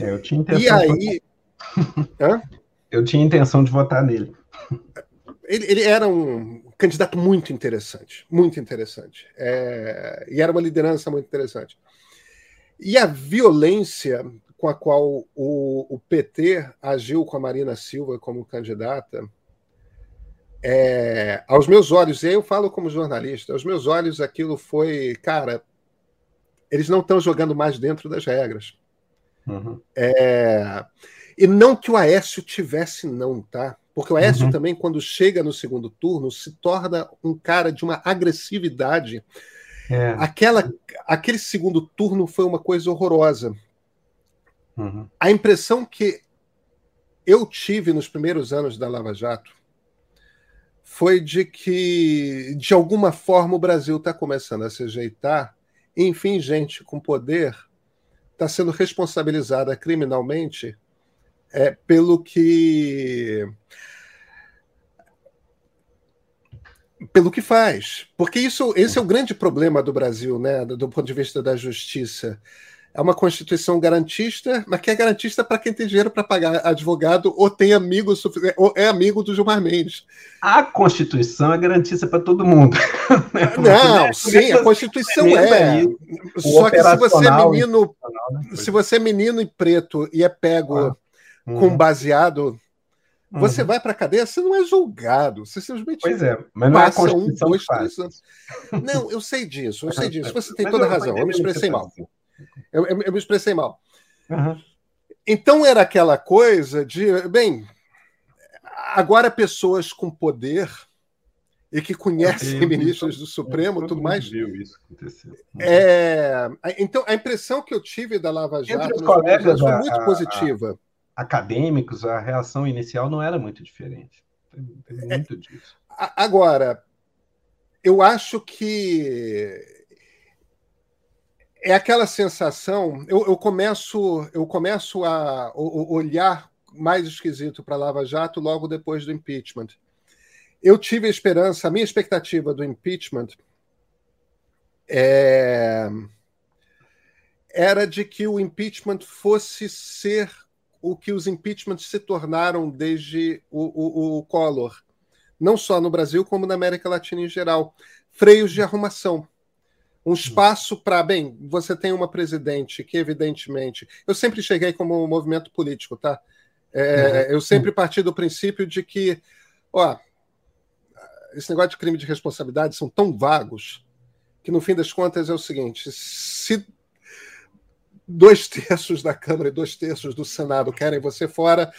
É, eu tinha intenção e aí. eu tinha intenção de votar nele. Ele, ele, era um candidato muito interessante, muito interessante. É, e era uma liderança muito interessante. E a violência com a qual o, o PT agiu com a Marina Silva como candidata, é, aos meus olhos, e aí eu falo como jornalista, aos meus olhos aquilo foi, cara, eles não estão jogando mais dentro das regras. Uhum. É, e não que o Aécio tivesse, não, tá? Porque o Aécio uhum. também, quando chega no segundo turno, se torna um cara de uma agressividade. É. Aquela, aquele segundo turno foi uma coisa horrorosa. Uhum. A impressão que eu tive nos primeiros anos da Lava Jato foi de que, de alguma forma, o Brasil está começando a se ajeitar. Enfim, gente com poder está sendo responsabilizada criminalmente é, pelo que pelo que faz. Porque isso, esse é o grande problema do Brasil, né, do ponto de vista da justiça. É uma Constituição garantista, mas que é garantista para quem tem dinheiro para pagar advogado ou tem amigos ou é amigo do Gilmar Mendes. A Constituição é garantista para todo mundo. Não, sim, a Constituição é. Só que se você é menino, né? se você é menino e preto e é pego ah com uhum. baseado, você uhum. vai para a cadeia, você não é julgado, você simplesmente pois é, mas não é passa é um, dois, três anos. Não, eu sei disso, eu sei disso. Você tem mas toda a razão. Eu me expressei mal. Eu, eu, eu me expressei mal. Uhum. Então era aquela coisa de, bem, agora pessoas com poder e que conhecem ministros do Supremo, tudo mais. Viu isso acontecer. É, então a impressão que eu tive da Lava Jato colegas, foi muito positiva acadêmicos, a reação inicial não era muito diferente. Tem, tem é, muito disso. Agora, eu acho que é aquela sensação. Eu, eu começo, eu começo a, olhar mais esquisito para Lava Jato logo depois do impeachment. Eu tive a esperança, a minha expectativa do impeachment é, era de que o impeachment fosse ser o que os impeachments se tornaram desde o, o, o Collor, não só no Brasil, como na América Latina em geral. Freios de arrumação. Um espaço para, bem, você tem uma presidente que, evidentemente. Eu sempre cheguei como um movimento político, tá? É, eu sempre parti do princípio de que, ó, esse negócio de crime de responsabilidade são tão vagos que, no fim das contas, é o seguinte: se dois terços da Câmara e dois terços do Senado querem você fora.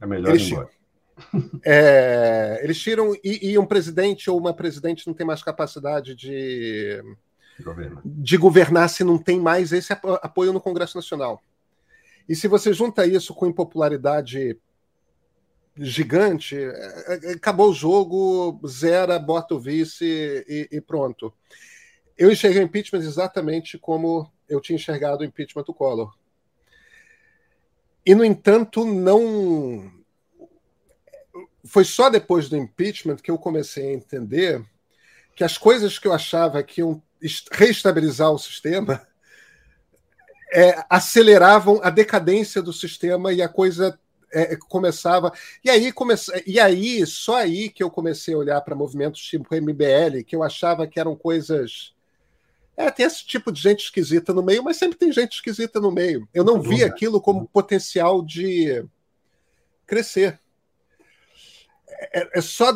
É melhor eles, embora. É, eles tiram e, e, um presidente ou uma presidente não tem mais capacidade de, Governo. de governar se não tem mais esse apoio no Congresso Nacional. E se você junta isso com impopularidade gigante, é, é, acabou o jogo, zera, bota o vice e, e pronto. Eu enxerguei o impeachment exatamente como eu tinha enxergado o impeachment do Collor. E, no entanto, não. Foi só depois do impeachment que eu comecei a entender que as coisas que eu achava que iam reestabilizar o sistema é, aceleravam a decadência do sistema e a coisa é, começava. E aí, come... e aí, só aí que eu comecei a olhar para movimentos tipo MBL, que eu achava que eram coisas é, tem esse tipo de gente esquisita no meio, mas sempre tem gente esquisita no meio. Eu não vi aquilo como potencial de crescer. É, é só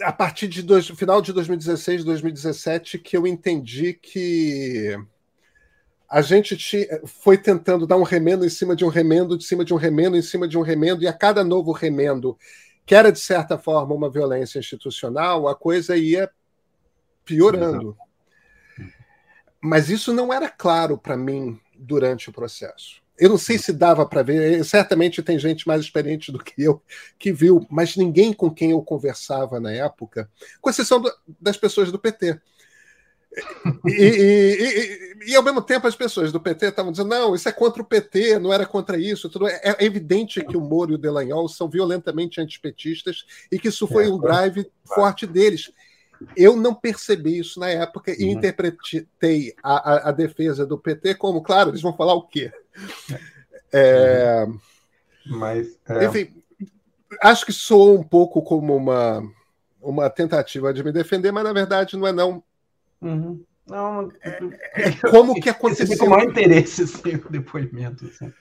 a partir de dois, final de 2016, 2017 que eu entendi que a gente foi tentando dar um remendo em cima de um remendo, de cima de um remendo, em cima de um remendo, e a cada novo remendo, que era de certa forma uma violência institucional, a coisa ia piorando. Mas isso não era claro para mim durante o processo. Eu não sei se dava para ver, certamente tem gente mais experiente do que eu que viu, mas ninguém com quem eu conversava na época, com exceção do, das pessoas do PT. E, e, e, e, ao mesmo tempo as pessoas do PT estavam dizendo: não, isso é contra o PT, não era contra isso. Tudo. É, é evidente que o Moro e o Delanhol são violentamente antipetistas e que isso foi um drive forte deles. Eu não percebi isso na época e uhum. interpretei a, a, a, defesa do PT como, claro, eles vão falar o quê? É, uhum. Mas, é... enfim, acho que soou um pouco como uma, uma tentativa de me defender, mas na verdade não é não. Uhum. Não, é, é como que aconteceu. Com maior interesse assim, o depoimento. Assim,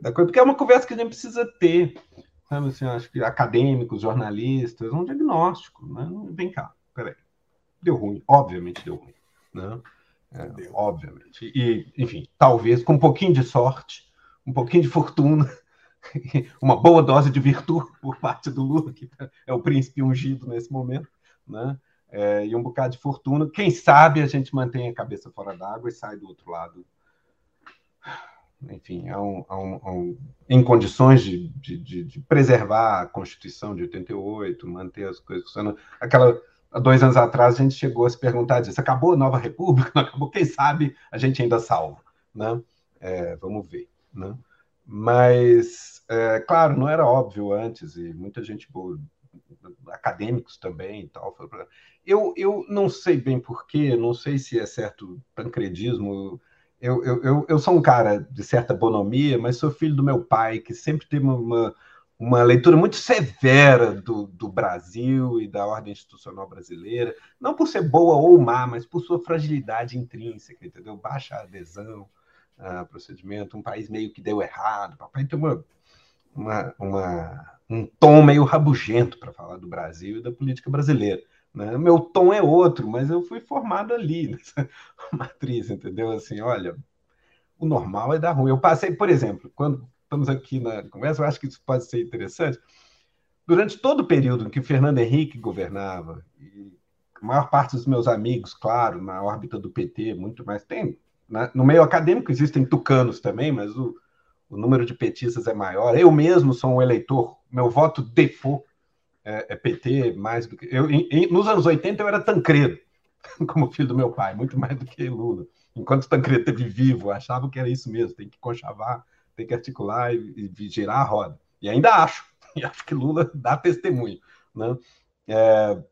da coisa, porque é uma conversa que a gente precisa ter. Sabe, assim, acho que acadêmicos, jornalistas, um diagnóstico. Né? Vem cá, peraí deu ruim, obviamente deu ruim. Né? É, obviamente. E, enfim, talvez com um pouquinho de sorte, um pouquinho de fortuna, uma boa dose de virtude por parte do Lula, que é o príncipe ungido nesse momento, né? É, e um bocado de fortuna. Quem sabe a gente mantém a cabeça fora d'água e sai do outro lado. Enfim, um, um, um, em condições de, de, de, preservar a Constituição de 88, manter as coisas funcionando. Aquela dois anos atrás, a gente chegou a se perguntar disso. Acabou a nova república? Não acabou? Quem sabe a gente ainda salva, né? É, vamos ver, né? Mas, é, claro, não era óbvio antes, e muita gente boa, acadêmicos também e tal. Eu, eu não sei bem porquê, não sei se é certo pancredismo. Eu, eu, eu, eu sou um cara de certa bonomia, mas sou filho do meu pai, que sempre teve uma, uma leitura muito severa do, do, Brasil e da ordem institucional brasileira, não por ser boa ou má, mas por sua fragilidade intrínseca, entendeu? Baixa adesão a procedimento, um país meio que deu errado. Papai tem uma, uma, uma um tom meio rabugento para falar do Brasil e da política brasileira. Né? Meu tom é outro, mas eu fui formado ali, nessa matriz, entendeu? Assim, olha, o normal é dar ruim. Eu passei, por exemplo, quando estamos aqui na conversa, eu acho que isso pode ser interessante. Durante todo o período em que Fernando Henrique governava, e a maior parte dos meus amigos, claro, na órbita do PT, muito mais. Tem, né? no meio acadêmico existem tucanos também, mas o, o, número de petistas é maior. Eu mesmo sou um eleitor, meu voto default é, é PT mais do que. Eu, em, nos anos 80 eu era Tancredo, como filho do meu pai, muito mais do que Lula. Enquanto Tancredo esteve vivo, achava que era isso mesmo, tem que conchavar tem que articular e, e girar a roda. E ainda acho, e acho que Lula dá testemunho. Né? É,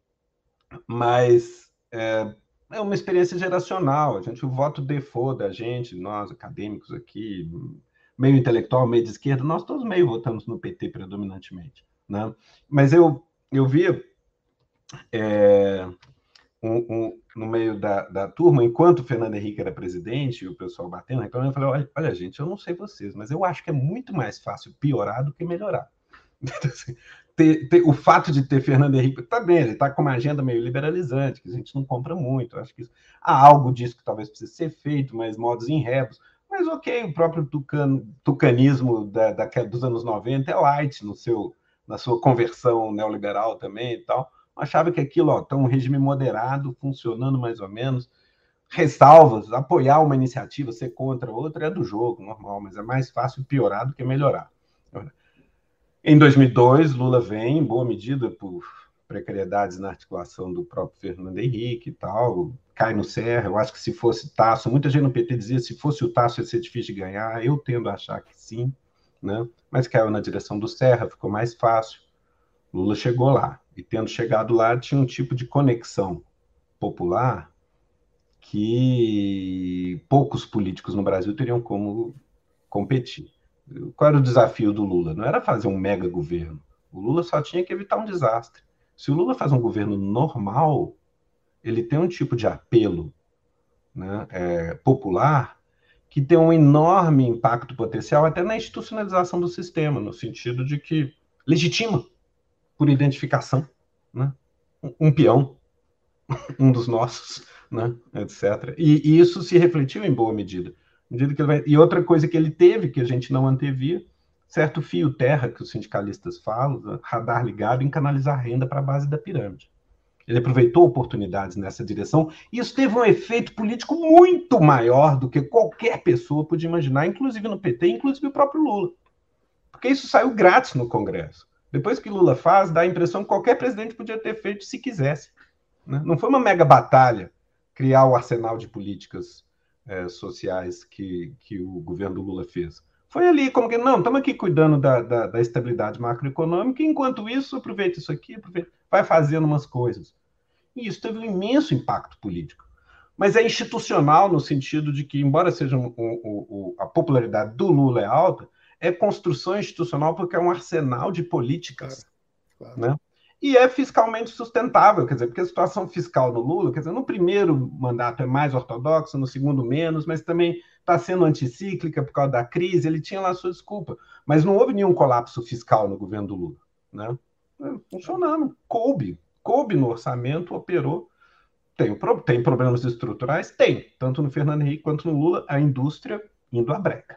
mas é, é, uma experiência geracional. A gente, o voto default da gente, nós acadêmicos aqui, meio intelectual, meio de esquerda, nós todos meio votamos no PT predominantemente. Né? Mas eu, eu via é, um, um, no meio da, da turma, enquanto o Fernando Henrique era presidente e o pessoal batendo, então eu falei: olha, olha, gente, eu não sei vocês, mas eu acho que é muito mais fácil piorar do que melhorar. Assim, ter, ter, o fato de ter Fernando Henrique, tá bem, ele está com uma agenda meio liberalizante, que a gente não compra muito. Acho que isso, há algo disso que talvez precise ser feito, mas modos em rebos. Mas ok, o próprio tucan, tucanismo da, da, dos anos 90 é light no seu, na sua conversão neoliberal também e tal achava que aquilo, ó, tá um regime moderado, funcionando mais ou menos. Ressalvas, apoiar uma iniciativa, ser contra outra é do jogo, normal, mas é mais fácil piorar do que melhorar. Em 2002, Lula vem, em boa medida, por precariedades na articulação do próprio Fernando Henrique e tal, cai no Serra. Eu acho que se fosse Tasso, muita gente no PT dizia se fosse o Tasso ia ser difícil de ganhar. Eu tendo a achar que sim, né? mas caiu na direção do Serra, ficou mais fácil. Lula chegou lá e tendo chegado lá, tinha um tipo de conexão popular que poucos políticos no Brasil teriam como competir. Qual era o desafio do Lula? Não era fazer um mega governo. O Lula só tinha que evitar um desastre. Se o Lula faz um governo normal, ele tem um tipo de apelo né, é, popular que tem um enorme impacto potencial até na institucionalização do sistema, no sentido de que legitima por identificação, né? um peão, um dos nossos, né? etc. E, e, isso se refletiu em boa medida. medida que vai... E outra coisa que ele teve, que a gente não antevia, certo fio terra que os sindicalistas falam, radar ligado em canalizar renda para a base da pirâmide. Ele aproveitou oportunidades nessa direção, e isso teve um efeito político muito maior do que qualquer pessoa podia imaginar, inclusive no PT, inclusive o próprio Lula. Porque isso saiu grátis no Congresso. Depois que Lula faz, dá a impressão que qualquer presidente podia ter feito se quisesse. Né? Não foi uma mega batalha criar o arsenal de políticas é, sociais que, que o governo Lula fez. Foi ali, como que, não, estamos aqui cuidando da, da, da, estabilidade macroeconômica, enquanto isso, aproveita isso aqui, aproveita, vai fazendo umas coisas. E isso teve um imenso impacto político. Mas é institucional no sentido de que, embora seja um, um, um, a popularidade do Lula é alta, é construção institucional porque é um arsenal de políticas. Claro, claro. Né? E é fiscalmente sustentável, quer dizer, porque a situação fiscal do Lula, quer dizer, no primeiro mandato é mais ortodoxa, no segundo menos, mas também está sendo anticíclica por causa da crise, ele tinha lá a sua desculpa. Mas não houve nenhum colapso fiscal no governo do Lula. Né? É, funcionando, coube, coube no orçamento, operou. Tem, tem problemas estruturais? Tem, tanto no Fernando Henrique quanto no Lula, a indústria indo à breca.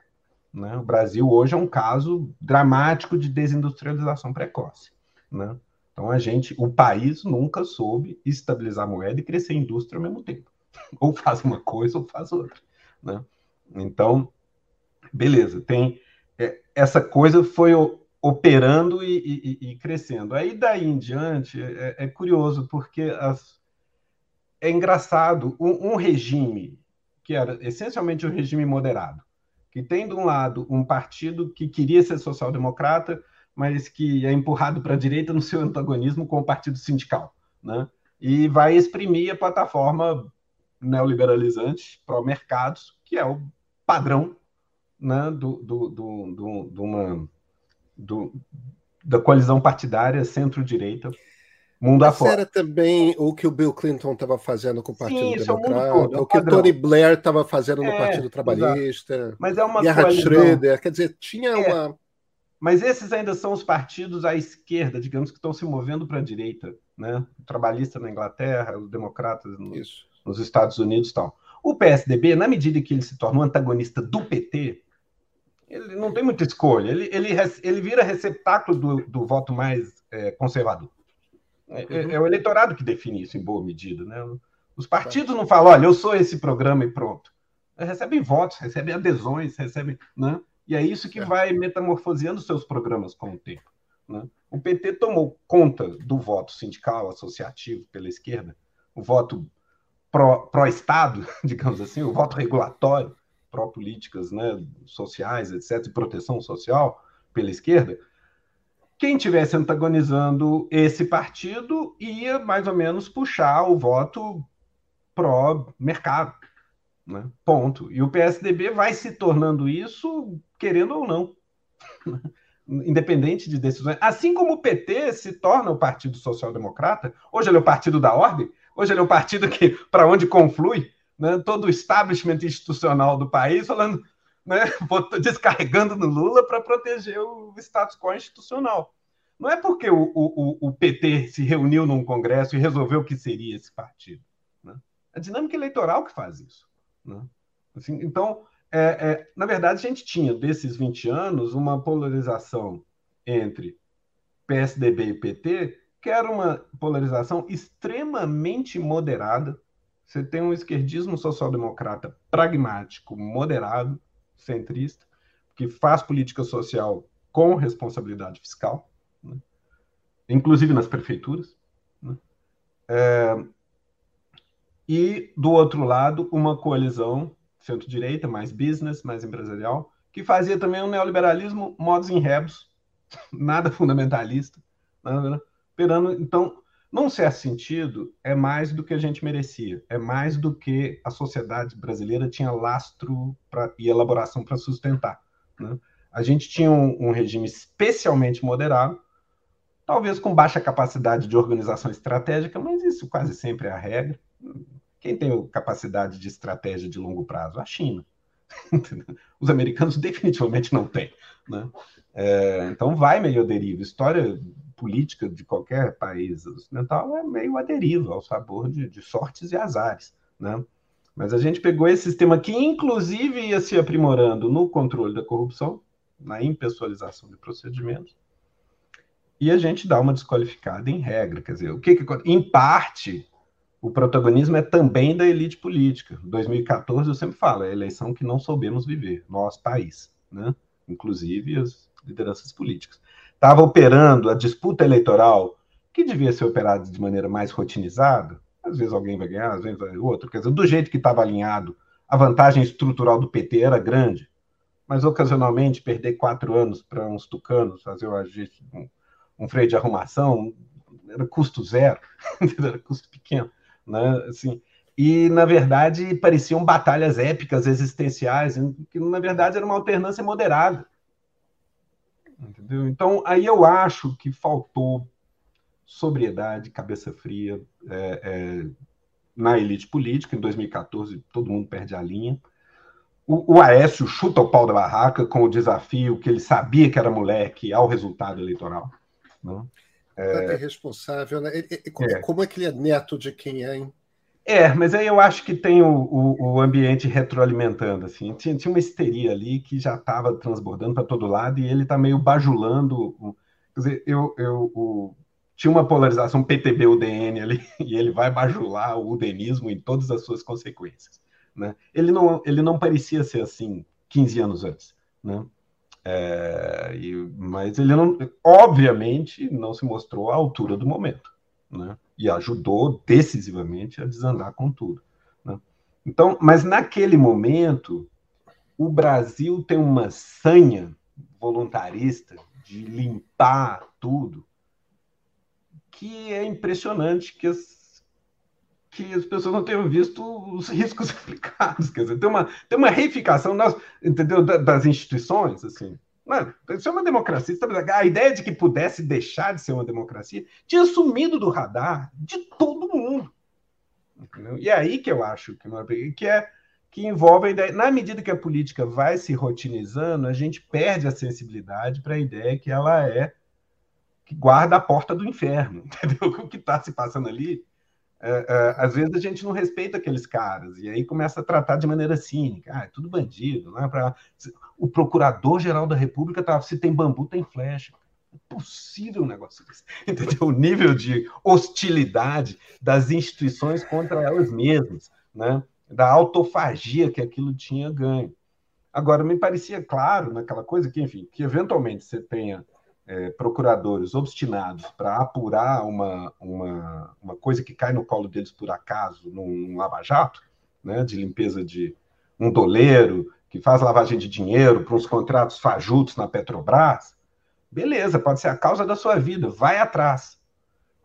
Né? O Brasil hoje é um caso dramático de desindustrialização precoce. Né? Então a gente, o país nunca soube estabilizar a moeda e crescer a indústria ao mesmo tempo. Ou faz uma coisa ou faz outra. Né? Então, beleza, tem é, essa coisa foi operando e, e, e, crescendo. Aí daí em diante é, é curioso porque as, é engraçado um, um, regime que era essencialmente um regime moderado, que tem de um lado um partido que queria ser social-democrata, mas que é empurrado para a direita no seu antagonismo com o partido sindical, né? E vai exprimir a plataforma neoliberalizante pró-mercados, que é o padrão né, do, do, do, do, do uma, do, da coalizão partidária centro-direita mundo Mas afora. era também o que o Bill Clinton estava fazendo com o Partido Sim, Democrata, é o, todo, é o, que o Tony Blair estava fazendo no é, Partido Trabalhista, exato. Mas é uma Gerhard Schroeder, quer dizer, tinha é. uma... Mas esses ainda são os partidos à esquerda, digamos, que estão se movendo para a direita, né? O trabalhista na Inglaterra, os democratas no, nos Estados Unidos e tal. O PSDB, na medida que ele se torna um antagonista do PT, ele não tem muita escolha. Ele, ele, ele vira receptáculo do, do voto mais é, conservador. É, é, uhum. é, o eleitorado que define isso em boa medida. Né? Os partidos não falam, olha, eu sou esse programa e pronto. Recebem votos, recebem adesões, recebem. Né? E é isso que é. vai metamorfoseando seus programas com o tempo. Né? O PT tomou conta do voto sindical, associativo pela esquerda, o voto pró-Estado, pró digamos assim, o voto regulatório, pró-políticas né, sociais, etc., proteção social pela esquerda, quem tivesse antagonizando esse partido ia mais ou menos puxar o voto pró-mercado. Né? Ponto. E o PSDB vai se tornando isso, querendo ou não. Independente de decisões. Assim como o PT se torna o Partido Social Democrata, hoje ele é o partido da ordem, Hoje ele é um partido que, para onde conflui né, todo o establishment institucional do país, falando, né, descarregando no Lula para proteger o status quo institucional. Não é porque o, o, o, PT se reuniu num congresso e resolveu que seria esse partido. Né? A dinâmica eleitoral que faz isso. Né? Assim, então, é, é, na verdade, a gente tinha, desses 20 anos, uma polarização entre PSDB e PT que era uma polarização extremamente moderada. Você tem um esquerdismo social-democrata pragmático, moderado, centrista, que faz política social com responsabilidade fiscal, né? inclusive nas prefeituras. Né? É... E, do outro lado, uma coalizão centro-direita, mais business, mais empresarial, que fazia também um neoliberalismo modos em rebus, nada fundamentalista, nada, esperando. Então, num certo sentido, é mais do que a gente merecia, é mais do que a sociedade brasileira tinha lastro pra, e elaboração para sustentar. Né? A gente tinha um, um, regime especialmente moderado, talvez com baixa capacidade de organização estratégica, mas isso quase sempre é a regra. Quem tem capacidade de estratégia de longo prazo? A China. Os americanos definitivamente não têm. Né? É, então vai meio deriva. História política de qualquer país ocidental é meio a deriva, ao sabor de, de sortes e azares, né? Mas a gente pegou esse sistema que, inclusive, ia se aprimorando no controle da corrupção, na impessoalização de procedimentos, e a gente dá uma desqualificada em regra. Quer dizer, o que, que em parte o protagonismo é também da elite política. 2014 eu sempre falo, é a eleição que não soubemos viver, nós país, né? Inclusive as lideranças políticas. Estava operando a disputa eleitoral que devia ser operada de maneira mais rotinizada. Às vezes alguém vai ganhar, às vezes vai outro. Quer dizer, do jeito que estava alinhado, a vantagem estrutural do PT era grande, mas ocasionalmente perder quatro anos para uns tucanos fazer um, um, freio de arrumação era custo zero, era custo pequeno né? Assim, e na verdade pareciam batalhas épicas existenciais, que na verdade era uma alternância moderada. Entendeu? Então aí eu acho que faltou sobriedade, cabeça fria é, é, na elite política. Em 2014 todo mundo perde a linha. O, o Aécio chuta o pau da barraca com o desafio que ele sabia que era moleque ao resultado eleitoral. Né? É, é responsável, né? É. Como é que ele é neto de quem é, hein? É, mas aí eu acho que tem o, o, o ambiente retroalimentando, assim. Tinha, tinha, uma histeria ali que já estava transbordando para todo lado e ele está meio bajulando. Quer dizer, eu, eu o, tinha uma polarização PTB-UDN ali e ele vai bajular o udenismo em todas as suas consequências. Né? Ele, não, ele não parecia ser assim 15 anos antes. Né? É, e, mas ele não, obviamente, não se mostrou à altura do momento, né? E ajudou decisivamente a desandar com tudo. Né? Então, mas naquele momento, o Brasil tem uma sanha voluntarista de limpar tudo que é impressionante que as, que as pessoas não tenham visto os riscos aplicados. Quer dizer, tem uma, tem uma reificação das, entendeu, das instituições, assim. Mano, isso é uma democracia. A ideia de que pudesse deixar de ser uma democracia tinha sumido do radar de todo mundo. Entendeu? E é aí que eu acho que, é, que é que envolve a ideia. Na medida que a política vai se rotinizando, a gente perde a sensibilidade para a ideia que ela é que guarda a porta do inferno. Entendeu? O que está se passando ali às vezes a gente não respeita aqueles caras, e aí começa a tratar de maneira cínica. Ah, é tudo bandido. Né? Pra... O procurador-geral da República tá, se tem bambu, tem flecha. É possível um negócio desse. Entendeu? O nível de hostilidade das instituições contra elas mesmas, né? da autofagia que aquilo tinha ganho. Agora, me parecia claro naquela coisa que, enfim, que eventualmente você tenha é, procuradores obstinados para apurar uma, uma, uma coisa que cai no colo deles por acaso num, num lava-jato, né, de limpeza de um doleiro que faz lavagem de dinheiro para uns contratos fajutos na Petrobras, beleza, pode ser a causa da sua vida, vai atrás.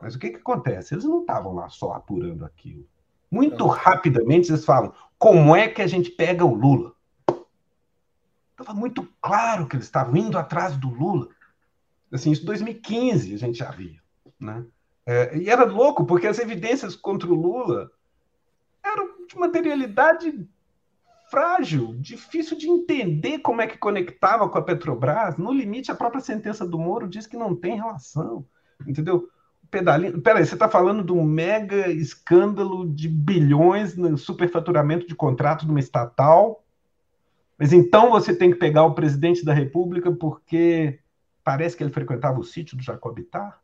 Mas o que, que acontece? Eles não estavam lá só apurando aquilo. Muito rapidamente eles falam: como é que a gente pega o Lula? Estava muito claro que eles estavam indo atrás do Lula. Assim, isso em 2015 a gente já via. Né? É, e era louco, porque as evidências contra o Lula eram de materialidade frágil, difícil de entender como é que conectava com a Petrobras. No limite, a própria sentença do Moro diz que não tem relação. Entendeu? Pedalinho. Peraí, você está falando de um mega escândalo de bilhões no superfaturamento de contrato de uma estatal. Mas então você tem que pegar o presidente da República porque Parece que ele frequentava o sítio do Jacobitar?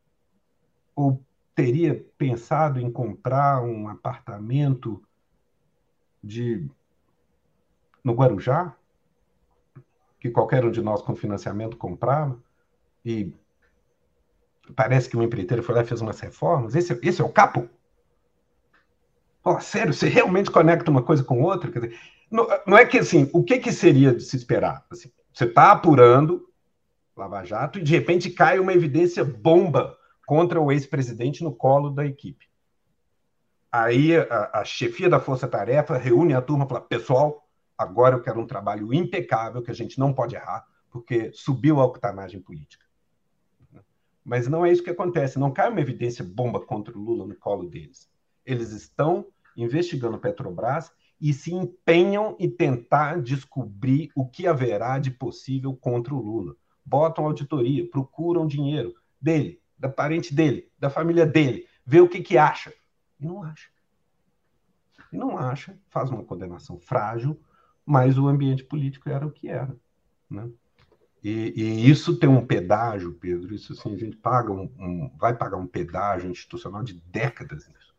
Ou teria pensado em comprar um apartamento de no Guarujá, que qualquer um de nós com financiamento comprava, e parece que o empreiteiro foi lá e fez umas reformas. Esse, esse é o capo? Oh, sério, você realmente conecta uma coisa com outra? Dizer, não, não é que assim, o que, que seria de se esperar? Assim, você está apurando Lava Jato e de repente cai uma evidência bomba contra o ex-presidente no colo da equipe. Aí a, a chefia da Força Tarefa reúne a turma e fala: pessoal, agora eu quero um trabalho impecável que a gente não pode errar, porque subiu a octanagem política. Mas não é isso que acontece. Não cai uma evidência bomba contra o Lula no colo deles. Eles estão investigando Petrobras e se empenham em tentar descobrir o que haverá de possível contra o Lula botam auditoria, procuram dinheiro dele, da parente dele, da família dele, vê o que, que acha. E não acha. E não acha, faz uma condenação frágil, mas o ambiente político era o que era. Né? E, e, isso tem um pedágio, Pedro. Isso assim, a gente paga um, um, vai pagar um pedágio institucional de décadas nisso.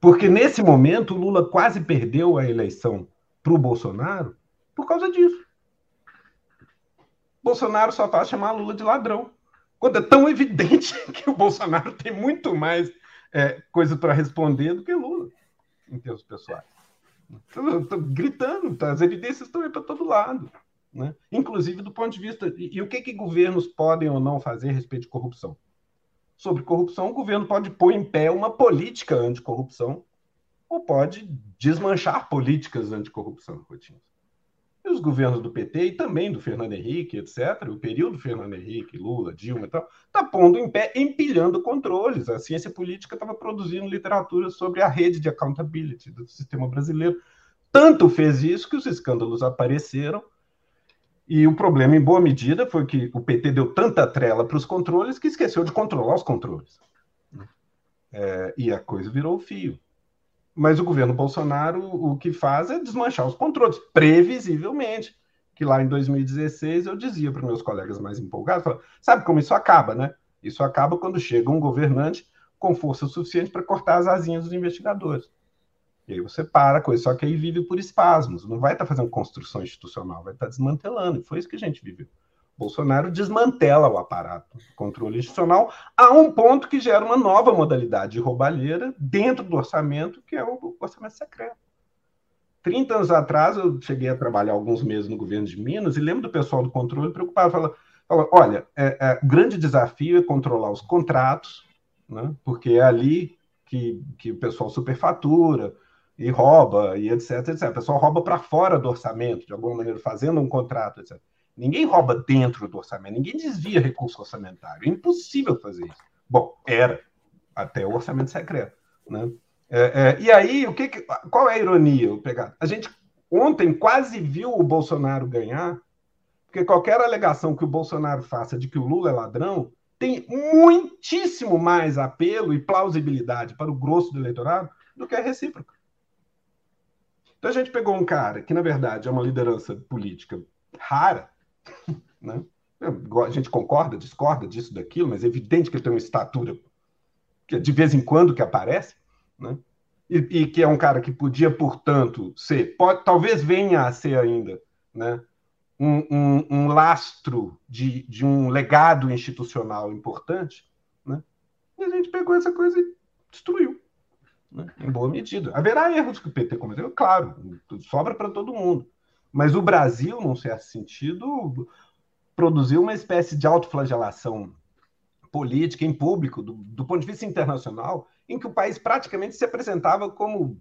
Porque nesse momento o Lula quase perdeu a eleição para o Bolsonaro por causa disso. Bolsonaro só faz chamar Lula de ladrão. Quando é tão evidente que o Bolsonaro tem muito mais é, coisa para responder do que Lula, em termos pessoais. Estou gritando, tá? as evidências estão aí para todo lado. Né? Inclusive do ponto de vista. E, e o que, que governos podem ou não fazer a respeito de corrupção? Sobre corrupção, o governo pode pôr em pé uma política anticorrupção ou pode desmanchar políticas anticorrupção rotinas. E os governos do PT e também do Fernando Henrique, etc., o período Fernando Henrique, Lula, Dilma e tal, está pondo em pé, empilhando controles. A ciência política estava produzindo literatura sobre a rede de accountability do sistema brasileiro. Tanto fez isso que os escândalos apareceram e o problema, em boa medida, foi que o PT deu tanta trela para os controles que esqueceu de controlar os controles. É, e a coisa virou fio. Mas o governo Bolsonaro o que faz é desmanchar os controles, previsivelmente. Que lá em 2016 eu dizia para meus colegas mais empolgados: falava, sabe como isso acaba, né? Isso acaba quando chega um governante com força suficiente para cortar as asinhas dos investigadores. E aí você para com isso, só que aí vive por espasmos, não vai estar tá fazendo construção institucional, vai estar tá desmantelando, e foi isso que a gente viveu. Bolsonaro desmantela o aparato de controle institucional a um ponto que gera uma nova modalidade de roubalheira dentro do orçamento, que é o orçamento secreto. 30 anos atrás, eu cheguei a trabalhar alguns meses no governo de Minas e lembro do pessoal do controle preocupado, falando, fala, olha, é, é, o grande desafio é controlar os contratos, né, porque é ali que, que o pessoal superfatura, e rouba, e etc, etc. O pessoal rouba para fora do orçamento, de alguma maneira, fazendo um contrato, etc. Ninguém rouba dentro do orçamento, ninguém desvia recurso orçamentário. É impossível fazer isso. Bom, era, até o orçamento secreto. Né? É, é, e aí, o que, qual é a ironia? Pegar? A gente ontem quase viu o Bolsonaro ganhar, porque qualquer alegação que o Bolsonaro faça de que o Lula é ladrão tem muitíssimo mais apelo e plausibilidade para o grosso do eleitorado do que a recíproca. Então a gente pegou um cara que, na verdade, é uma liderança política rara, né? A gente concorda, discorda disso, daquilo, mas é evidente que ele tem uma estatura que de vez em quando que aparece, né? E, e que é um cara que podia, portanto, ser, pode, talvez venha a ser ainda, né? Um, um, um, lastro de, de um legado institucional importante, né? E a gente pegou essa coisa e destruiu né? em boa medida. Haverá erros que o PT cometeu, claro, sobra para todo mundo. Mas o Brasil, num certo sentido, produziu uma espécie de autoflagelação política em público, do, do ponto de vista internacional, em que o país praticamente se apresentava como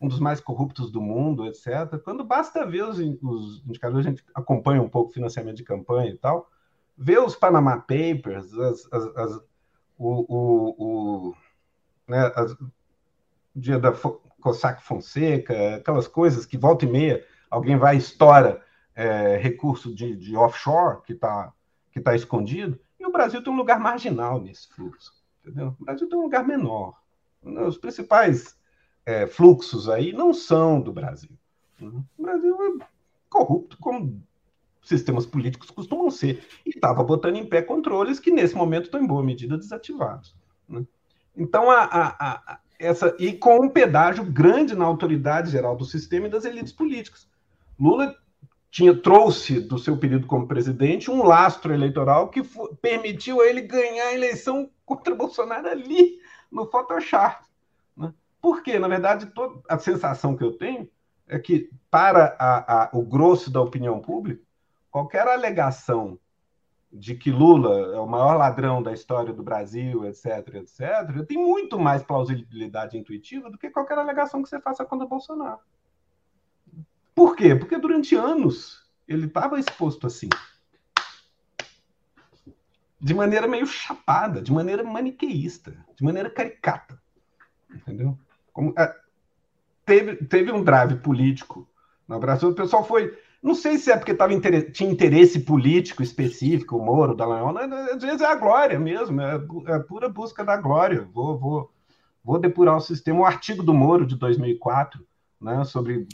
um dos mais corruptos do mundo, etc. Quando basta ver os, os indicadores, a gente acompanha um pouco o financiamento de campanha e tal, ver os Panama Papers, as, as, as, o, o, o né, dia da Cossack Fonseca, aquelas coisas que volta e meia alguém vai e estoura é, recurso de, de offshore que está que tá escondido, e o Brasil tem um lugar marginal nesse fluxo. Entendeu? O Brasil tem um lugar menor. Os principais é, fluxos aí não são do Brasil. O Brasil é corrupto, como sistemas políticos costumam ser, e estava botando em pé controles que, nesse momento, estão em boa medida desativados. Né? Então, a, a, a, essa e com um pedágio grande na autoridade geral do sistema e das elites políticas. Lula tinha trouxe do seu período como presidente um lastro eleitoral que permitiu a ele ganhar a eleição contra Bolsonaro ali no Photoshop. Né? Porque, na verdade, toda a sensação que eu tenho é que, para a, a, o grosso da opinião pública, qualquer alegação de que Lula é o maior ladrão da história do Brasil, etc., etc., tem muito mais plausibilidade intuitiva do que qualquer alegação que você faça contra Bolsonaro. Por quê? Porque durante anos ele estava exposto assim. De maneira meio chapada, de maneira maniqueísta, de maneira caricata. Entendeu? Como, é, teve, teve um drive político no Brasil, o pessoal foi não sei se é porque tava tinha interesse político específico, o Moro, o Dallagnol, né? às vezes é a glória mesmo, é, é pura busca da glória. Vou, vou, vou depurar o sistema. O artigo do Moro de 2004, né, sobre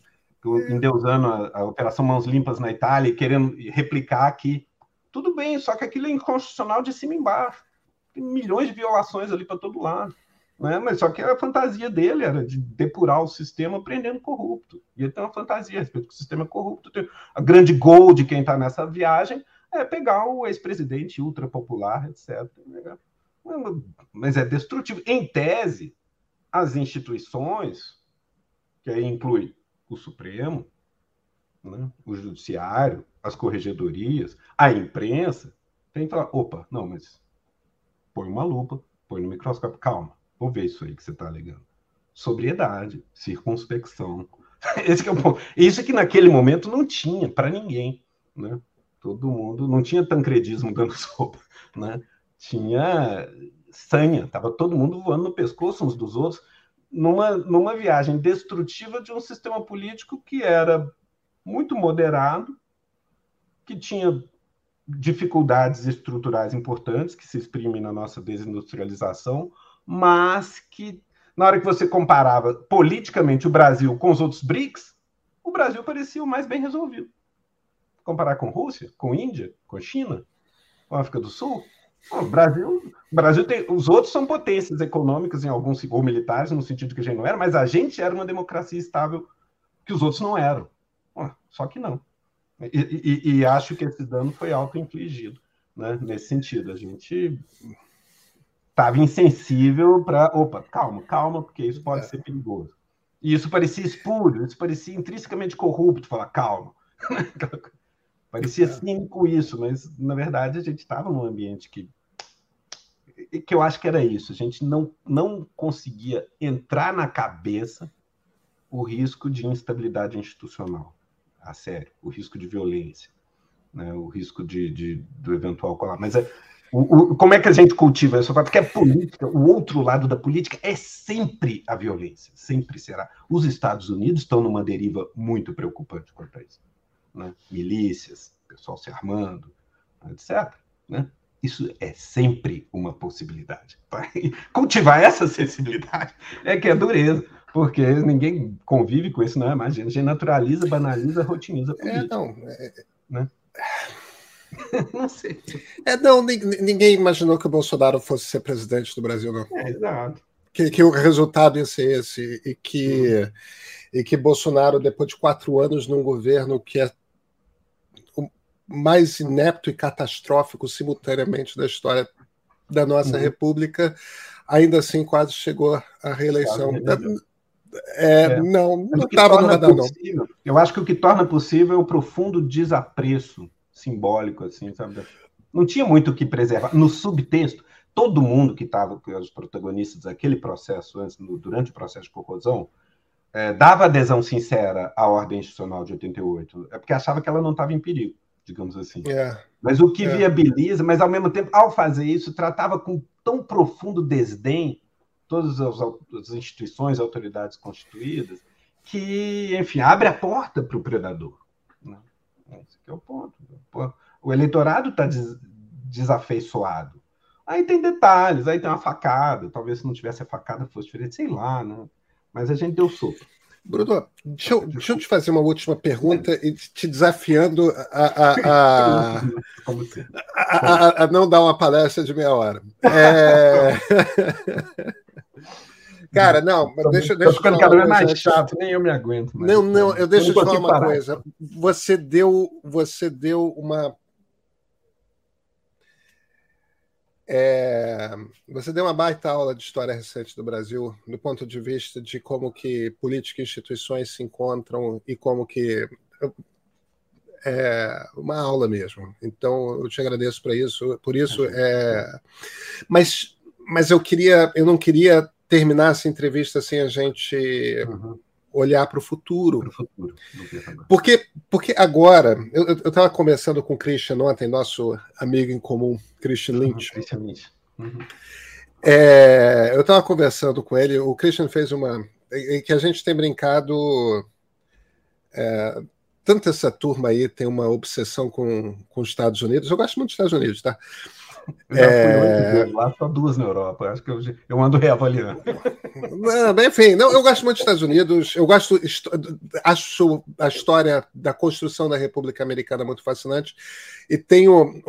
endeusando a, a Operação Mãos Limpas na Itália e querendo replicar aqui Tudo bem, só que aquilo é inconstitucional de cima e embaixo. Tem milhões de violações ali para todo lado. Né? Mas só que a fantasia dele era de depurar o sistema prendendo corrupto. E ele tem uma fantasia a respeito do sistema é corrupto. A grande gol de quem está nessa viagem é pegar o ex-presidente ultra popular, etc. Mas é destrutivo. Em tese, as instituições, que aí inclui o Supremo, né, o Judiciário, as corregedorias, a imprensa, tem que falar: opa, não, mas põe uma lupa, põe no microscópio, calma Vou ver isso aí que você está alegando. Sobriedade, circunspecção. Esse é o ponto. Isso que naquele momento não tinha para ninguém, né? Todo mundo não tinha tancredismo dando sopa, né? Tinha sanha, tava todo mundo voando no pescoço uns dos outros numa, numa viagem destrutiva de um sistema político que era muito moderado, que tinha dificuldades estruturais importantes que se exprimem na nossa desindustrialização, mas que na hora que você comparava politicamente o Brasil com os outros BRICS, o Brasil parecia o mais bem resolvido. Comparar com Rússia, com Índia, com China, com África do Sul, o Brasil, Brasil tem, os outros são potências econômicas em alguns ou militares no sentido que a gente não era, mas a gente era uma democracia estável que os outros não eram. Só que não. E, e, e acho que esse dano foi auto-infligido, né? Nesse sentido, a gente estava insensível para. Opa, calma, calma, porque isso pode é. ser perigoso. E isso parecia espúrio, isso parecia intrinsecamente corrupto. Falar, calma. parecia é. cínico isso, mas na verdade a gente estava num ambiente que. Que eu acho que era isso. A gente não, não conseguia entrar na cabeça o risco de instabilidade institucional. A sério, o risco de violência, né? o risco de, de do eventual colapso. Mas é, o, o, como é que a gente cultiva isso? Porque a política, o outro lado da política é sempre a violência, sempre será. Os Estados Unidos estão numa deriva muito preocupante quanto a isso. Né? Milícias, pessoal se armando, etc. Né? Isso é sempre uma possibilidade. Cultivar essa sensibilidade é que é dureza, porque ninguém convive com isso, não é? Imagina, a gente naturaliza, banaliza, rotiniza é, política. É, não, é... Né? não sei. É, não, ninguém imaginou que o Bolsonaro fosse ser presidente do Brasil, não. É, exato. Que, que o resultado ia ser esse, e que, uhum. e que Bolsonaro, depois de quatro anos num governo que é mais inepto e catastrófico simultaneamente da história da nossa uhum. República, ainda assim quase chegou à reeleição. É, é. Não, não estava no radar, não. Eu acho que o que torna possível é o profundo desapreço simbólico, assim, sabe? Não tinha muito o que preservar. No subtexto, todo mundo que estava, os protagonistas daquele processo, antes, no, durante o processo de corrosão, é, dava adesão sincera à ordem institucional de 88, é porque achava que ela não estava em perigo, digamos assim. É. Mas o que é. viabiliza, mas ao mesmo tempo, ao fazer isso, tratava com tão profundo desdém todas as, as instituições, autoridades constituídas, que, enfim, abre a porta para o predador. Né? Esse é o ponto. O eleitorado está des desafeiçoado. Aí tem detalhes, aí tem uma facada. Talvez se não tivesse a facada fosse diferente, sei lá, né? Mas a gente deu sopa. Bruno, deixa eu, deixa eu te fazer uma última pergunta e te desafiando a, a, a, assim? a, a não dar uma palestra de meia hora. É... Cara, não, mas deixa, deixa eu ficando cada vez mais chato, nem eu me aguento. Não, não, eu deixo eu te falar uma parar. coisa. Você deu, você deu uma. É, você deu uma baita aula de história recente do Brasil, do ponto de vista de como que política e instituições se encontram e como que é uma aula mesmo. Então eu te agradeço para isso, por isso. É, mas, mas eu queria, eu não queria terminar essa entrevista sem a gente uhum. Olhar para o futuro. futuro. Porque, porque agora, eu estava conversando com o Christian ontem, nosso amigo em comum, Christian Lynch. Christian Lynch. Uhum. É, eu estava conversando com ele, o Christian fez uma. que a gente tem brincado. É, tanto essa turma aí tem uma obsessão com, com os Estados Unidos. Eu gosto muito dos Estados Unidos, tá? Eu já é... fui oito lá, só duas na Europa. Acho que eu, eu ando reavaliando. Não, enfim, não, eu gosto muito dos Estados Unidos. Eu gosto, acho a história da construção da República Americana muito fascinante e tenho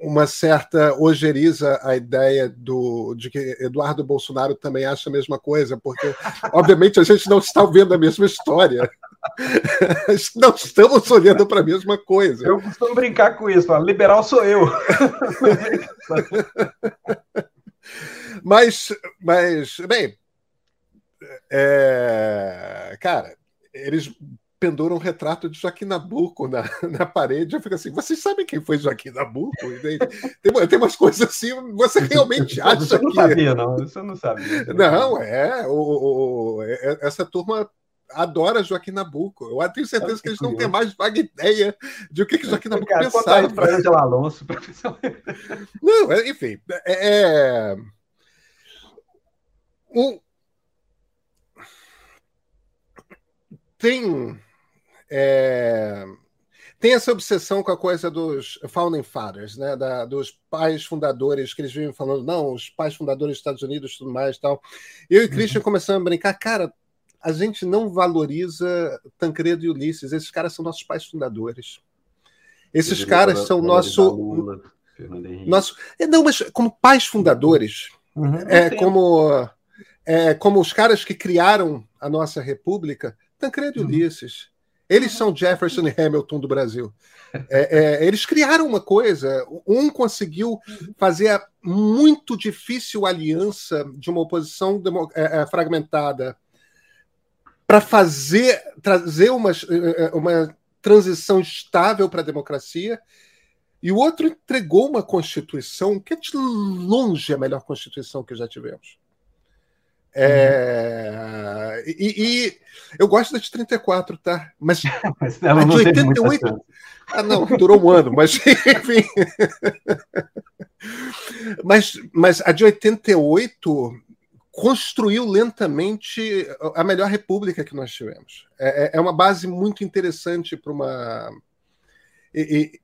uma certa ojeriza a ideia do, de que Eduardo Bolsonaro também acha a mesma coisa, porque, obviamente, a gente não está vendo a mesma história. não estamos olhando para a mesma coisa. Eu costumo brincar com isso, liberal sou eu. mas, mas, bem, é, cara, eles penduram um retrato de Joaquim Nabuco na, na parede. Eu fico assim, vocês sabem quem foi Joaquim Nabuco? Tem, tem umas coisas assim, você realmente acha Você não que... sabia, não. Você não sabia. Não, é. O, o, é, essa turma adora Joaquim Nabuco. Eu tenho certeza que eles não têm mais vaga ideia de o que, que Joaquim Nabuco Cara, pensava. para Angela Alonso. Não, é, enfim. É, é... Um... Tem... É... Tem essa obsessão com a coisa dos founding fathers, né? Da, dos pais fundadores, que eles vivem falando, não, os pais fundadores dos Estados Unidos tudo mais tal. Eu e Christian uhum. começamos a brincar, cara, a gente não valoriza Tancredo e Ulisses. Esses caras são nossos pais fundadores. Esses caras são nosso. nosso é, não, mas como pais fundadores, uhum, é, como, é, como os caras que criaram a nossa república, Tancredo uhum. e Ulisses. Eles são Jefferson e Hamilton do Brasil. É, é, eles criaram uma coisa. Um conseguiu fazer a muito difícil aliança de uma oposição é, é, fragmentada para fazer trazer uma, uma transição estável para a democracia, e o outro entregou uma constituição que é de longe a melhor constituição que já tivemos. É, e, e, eu gosto da de 34, tá? Mas, mas a de 88. Ah, não, durou um ano, mas enfim. mas, mas a de 88 construiu lentamente a melhor república que nós tivemos. É, é, é uma base muito interessante para uma. E,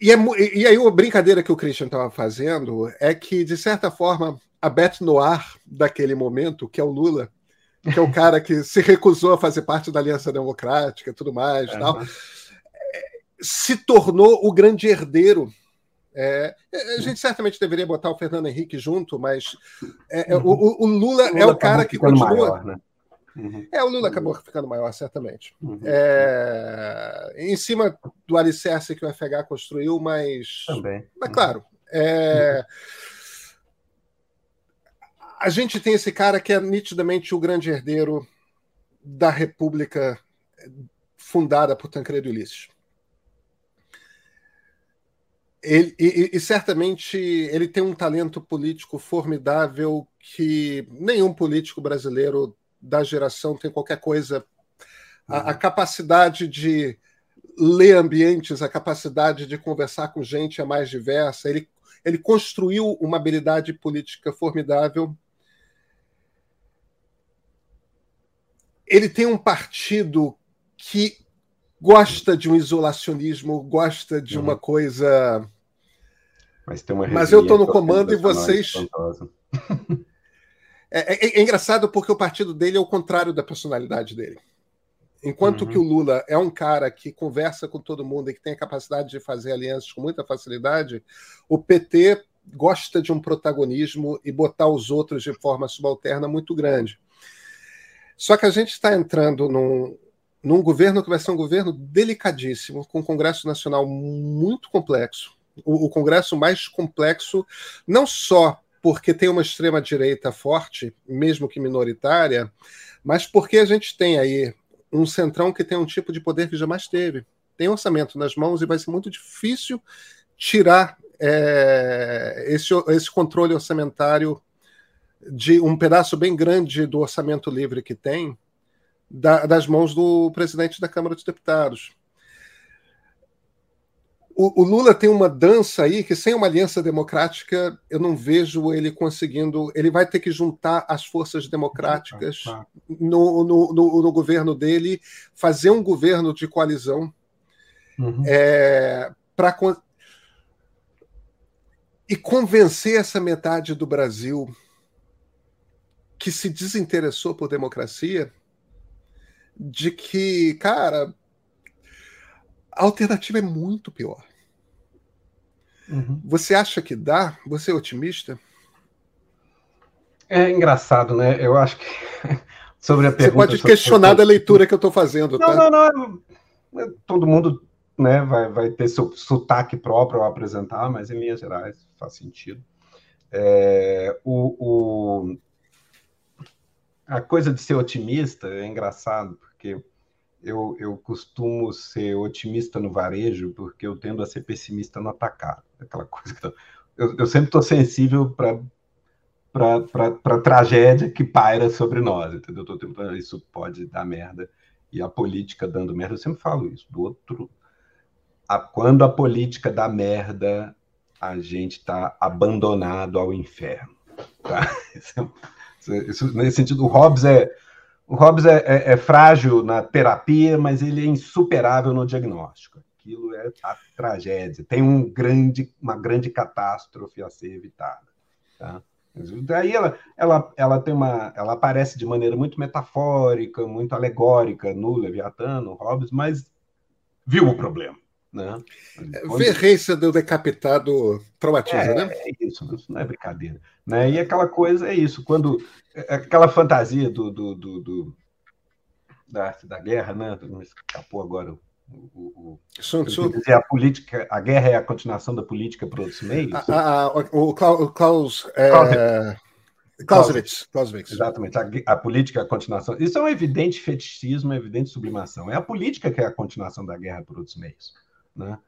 e, e, é, e, aí a brincadeira que o Christian estava fazendo é que, de certa forma, a Beth Noir daquele momento, que é o Lula, que é o cara que se recusou a fazer parte da Aliança Democrática e tudo mais, é, tal, se tornou o grande herdeiro é, é, a gente certamente deveria botar o Fernando Henrique junto, mas é, é o, o, Lula, o, Lula é o cara que continua. Maior, né? uhum. É, o Lula acabou ficando maior, certamente. Uhum. É, em cima do alicerce que o FH construiu, mas. Também. Mas, claro. É, a gente tem esse cara que é nitidamente o grande herdeiro da República fundada por Tancredo Ulisses. Ele, e, e, certamente ele tem um talento político formidável que nenhum político brasileiro da geração tem qualquer coisa. A, a, uhum. capacidade de ler ambientes, a capacidade de conversar com gente é mais diversa. Ele, ele construiu uma habilidade política formidável. Ele tem um partido que gosta de um isolacionismo, gosta de uhum. uma coisa. Mas, tem uma Mas eu estou no comando e vocês. É, é, é, engraçado porque o partido dele é o contrário da personalidade dele. Enquanto uhum. que o Lula é um cara que conversa com todo mundo e que tem a capacidade de fazer alianças com muita facilidade, o PT gosta de um protagonismo e botar os outros de forma subalterna muito grande. Só que a gente está entrando num, num governo que vai ser um governo delicadíssimo, com um Congresso Nacional muito complexo, o, Congresso mais complexo, não só porque tem uma extrema-direita forte, mesmo que minoritária, mas porque a gente tem aí um centrão que tem um tipo de poder que jamais teve. Tem orçamento nas mãos e vai ser muito difícil tirar é, esse, esse controle orçamentário de um pedaço bem grande do orçamento livre que tem da, das mãos do presidente da Câmara dos Deputados. O, o, Lula tem uma dança aí que, sem uma aliança democrática, eu não vejo ele conseguindo. Ele vai ter que juntar as forças democráticas no, no, no, no governo dele, fazer um governo de coalizão uhum. é, para e convencer essa metade do Brasil que se desinteressou por democracia de que, cara, a alternativa é muito pior. Uhum. Você acha que dá? Você é otimista? É engraçado, né? Eu acho que sobre a pergunta. Você pode questionar da leitura que eu estou fazendo, não, tá? Não, não, não. Todo mundo né, vai, vai ter seu sotaque próprio ao apresentar, mas em linhas gerais faz sentido. É, o, o, a coisa de ser otimista é engraçado, porque eu, eu costumo ser otimista no varejo, porque eu tendo a ser pessimista no atacado. Aquela coisa que eu, eu, sempre estou sensível para para tragédia que paira sobre nós, entendeu? Tô tentando, isso pode dar merda e a política dando merda. Eu sempre falo isso. Do outro, a, quando a política dá merda, a gente está abandonado ao inferno. Tá? Isso, isso, nesse sentido, o Hobbes é o Hobbes é, é, é, frágil na terapia, mas ele é insuperável no diagnóstico. Aquilo é a tragédia. Tem um grande, uma grande catástrofe a ser evitada. Tá? Daí ela, ela, ela tem uma, ela aparece de maneira muito metafórica, muito alegórica no Leviatã, no Hobbes, mas viu o problema. Né? Verrência do decapitado traumatiza, é, né? É isso, isso não é brincadeira. Né? E aquela coisa é isso, quando é, aquela fantasia do, do, do, do da arte da guerra, né? Me escapou agora o, o, o, a política, a guerra é a continuação da política por outros meios. A, o Klaus, é... Clausewitz. Clausewitz. Exatamente. A, a, política é a continuação. Isso é um evidente fetichismo, uma evidente sublimação. É a política que é a continuação da guerra por outros meios. Né?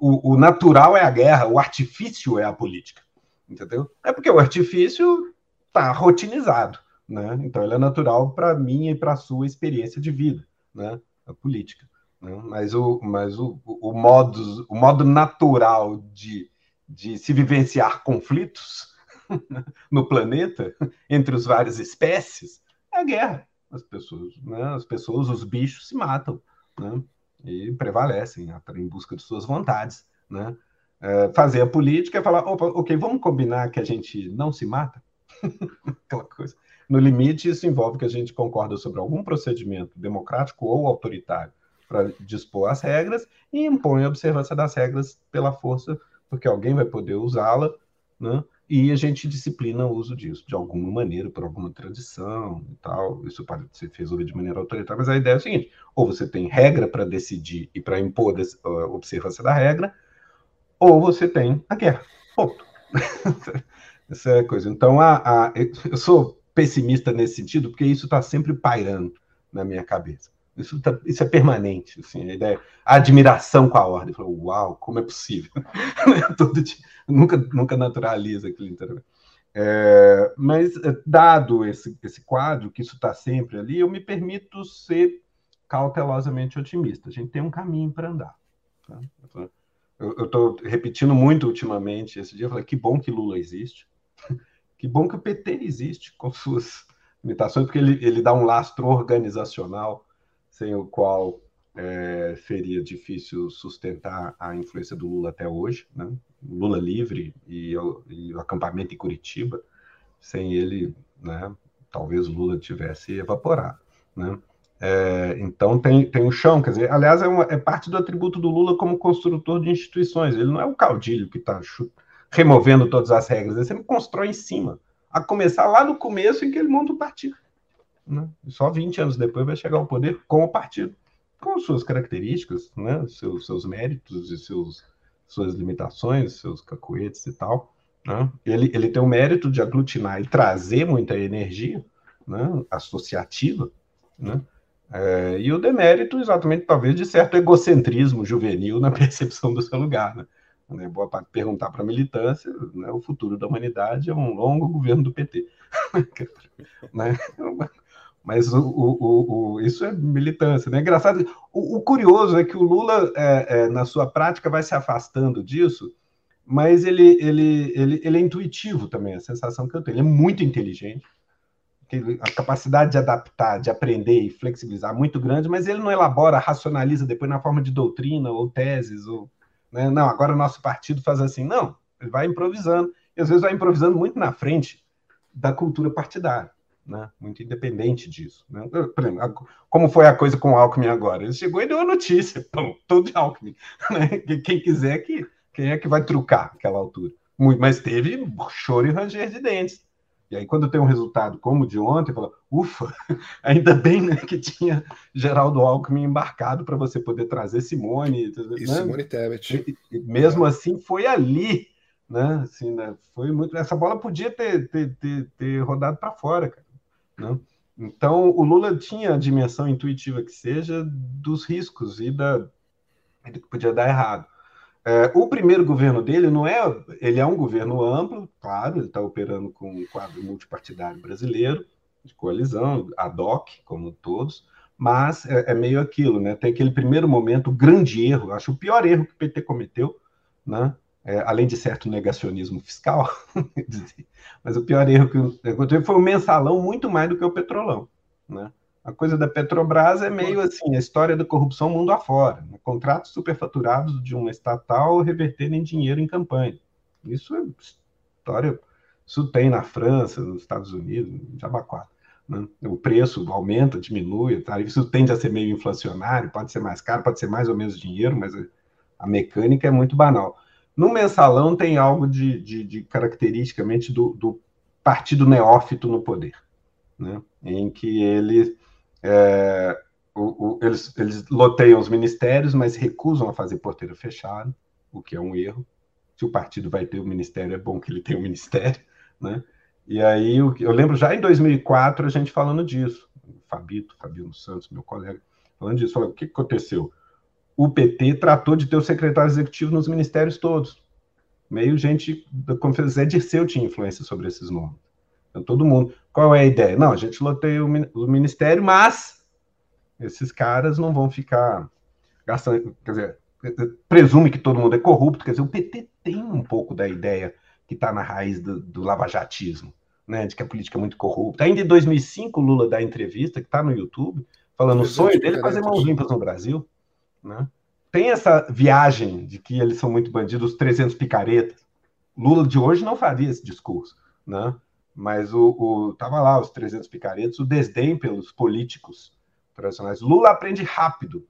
O, o natural é a guerra, o artifício é a política. Entendeu? É porque o artifício está rotinizado. Né? Então, ele é natural para mim e para a sua experiência de vida, né? a política. Né? Mas, o, mas o, o, modo, o modo natural de, de se vivenciar conflitos no planeta, entre as várias espécies, é a guerra. As pessoas, né? as pessoas, os bichos se matam. Né? E prevalecem em busca de suas vontades, né? É, fazer a política é falar, opa, ok, vamos combinar que a gente não se mata? Aquela coisa. No limite, isso envolve que a gente concorda sobre algum procedimento democrático ou autoritário para dispor as regras e impõe a observância das regras pela força, porque alguém vai poder usá-la, né? E a gente disciplina o uso disso de alguma maneira, por alguma tradição e tal. Isso pode ser resolvido de maneira autoritária, mas a ideia é o seguinte: ou você tem regra para decidir e para impor a observância da regra, ou você tem a guerra. Ponto. Essa é a coisa. Então, a, a, eu sou pessimista nesse sentido, porque isso está sempre pairando na minha cabeça. Isso, tá, isso, é permanente, assim, a ideia, a admiração com a ordem. Falo, Uau, como é possível? Todo dia, nunca, nunca naturaliza aquele intervalo. É, mas, é, dado esse, esse quadro, que isso está sempre ali, eu me permito ser cautelosamente otimista. A gente tem um caminho para andar. Tá? Eu estou repetindo muito ultimamente esse dia, eu falei, que bom que Lula existe, que bom que o PT existe, com suas limitações, porque ele, ele dá um lastro organizacional sem o qual é, seria difícil sustentar a influência do Lula até hoje, né? Lula livre e, e, o acampamento em Curitiba, sem ele, né, talvez o Lula tivesse evaporado, né? É, então tem, tem o chão, quer dizer, aliás, é, uma, é, parte do atributo do Lula como construtor de instituições. Ele não é o caudilho que está removendo todas as regras, ele sempre constrói em cima, a começar lá no começo em que ele monta o partido. Né? Só 20 anos depois vai chegar ao poder com o partido, com suas características, né? seus, seus méritos e seus, suas limitações, seus cacoetes e tal. Né? Ele, ele tem o mérito de aglutinar e trazer muita energia né? associativa, né? É, e o demérito, exatamente, talvez, de certo egocentrismo juvenil na percepção do seu lugar. Né? né boa parte perguntar para a militância, né, o futuro da humanidade é um longo governo do PT. né? Mas o, o, o, isso é militância, né? Engraçado. O, curioso é que o Lula, é, é, na sua prática, vai se afastando disso, mas ele, ele, ele, ele é intuitivo também, a sensação que eu tenho. Ele é muito inteligente, a capacidade de adaptar, de aprender e flexibilizar é muito grande, mas ele não elabora, racionaliza depois na forma de doutrina ou teses, ou né? não, agora nosso partido faz assim. Não, Ele vai improvisando, e às vezes vai improvisando muito na frente da cultura partidária, né? muito independente disso. Né? Por exemplo, como foi a coisa com o Alckmin agora? Ele chegou e deu a notícia, pô, todo de Alckmin. Né? Quem quiser, que, quem é que vai trucar aquela altura? Muito, mas teve choro e ranger de dentes. E aí, quando tem um resultado como o de ontem, fala, ufa, ainda bem né, que tinha Geraldo Alckmin embarcado para você poder trazer Simone. E né? Simone Tebet. E, e mesmo é. assim, foi ali, né? Assim, né? Foi muito. Essa bola podia ter, ter, ter, ter rodado para fora, cara. Né? Então, o Lula tinha a dimensão intuitiva que seja dos riscos e da do que podia dar errado. É, o primeiro governo dele não é, ele é um governo amplo, claro, ele está operando com um quadro multipartidário brasileiro, de coalizão, ad hoc, como todos, mas é, é, meio aquilo, né? Tem aquele primeiro momento, grande erro, acho o pior erro que o PT cometeu, né? É, além de certo negacionismo fiscal, mas o pior erro que aconteceu foi o mensalão muito mais do que o petrolão, né? A coisa da Petrobras é meio assim, a história da corrupção mundo afora. Né? Contratos superfaturados de uma estatal reverterem em dinheiro em campanha. Isso é história. Isso tem na França, nos Estados Unidos, Jabaquara. Né? O preço aumenta, diminui, tá? isso tende a ser meio inflacionário, pode ser mais caro, pode ser mais ou menos dinheiro, mas a mecânica é muito banal. No mensalão tem algo de, de, de caracteristicamente do, do, partido neófito no poder, né? em que ele é, o, o, eles, eles loteiam os ministérios, mas recusam a fazer porteira fechada, o que é um erro. Se o partido vai ter o ministério, é bom que ele tenha o ministério, né? E aí, eu, eu lembro já em 2004 a gente falando disso, o Fabito, Fabiano Santos, meu colega, falando disso, falando, o que aconteceu? O PT tratou de ter o secretário executivo nos ministérios todos. Meio gente da Conferência Zé Dirceu tinha influência sobre esses nomes. Então, todo mundo. Qual é a ideia? Não, a gente loteia o, ministério, mas esses caras não vão ficar gastando. Quer dizer, presume que todo mundo é corrupto. Quer dizer, o PT tem um pouco da ideia que está na raiz do, do lavajatismo, né? De que a política é muito corrupta. Ainda em 2005, o Lula dá entrevista, que está no YouTube, falando o sonho dele é fazer mãos limpas no Brasil, né? Tem essa viagem de que eles são muito bandidos, os 300 picaretas. Lula de hoje não faria esse discurso, né? mas o, o tava lá os 300 picaretos, o desdém pelos políticos tradicionais. Lula aprende rápido,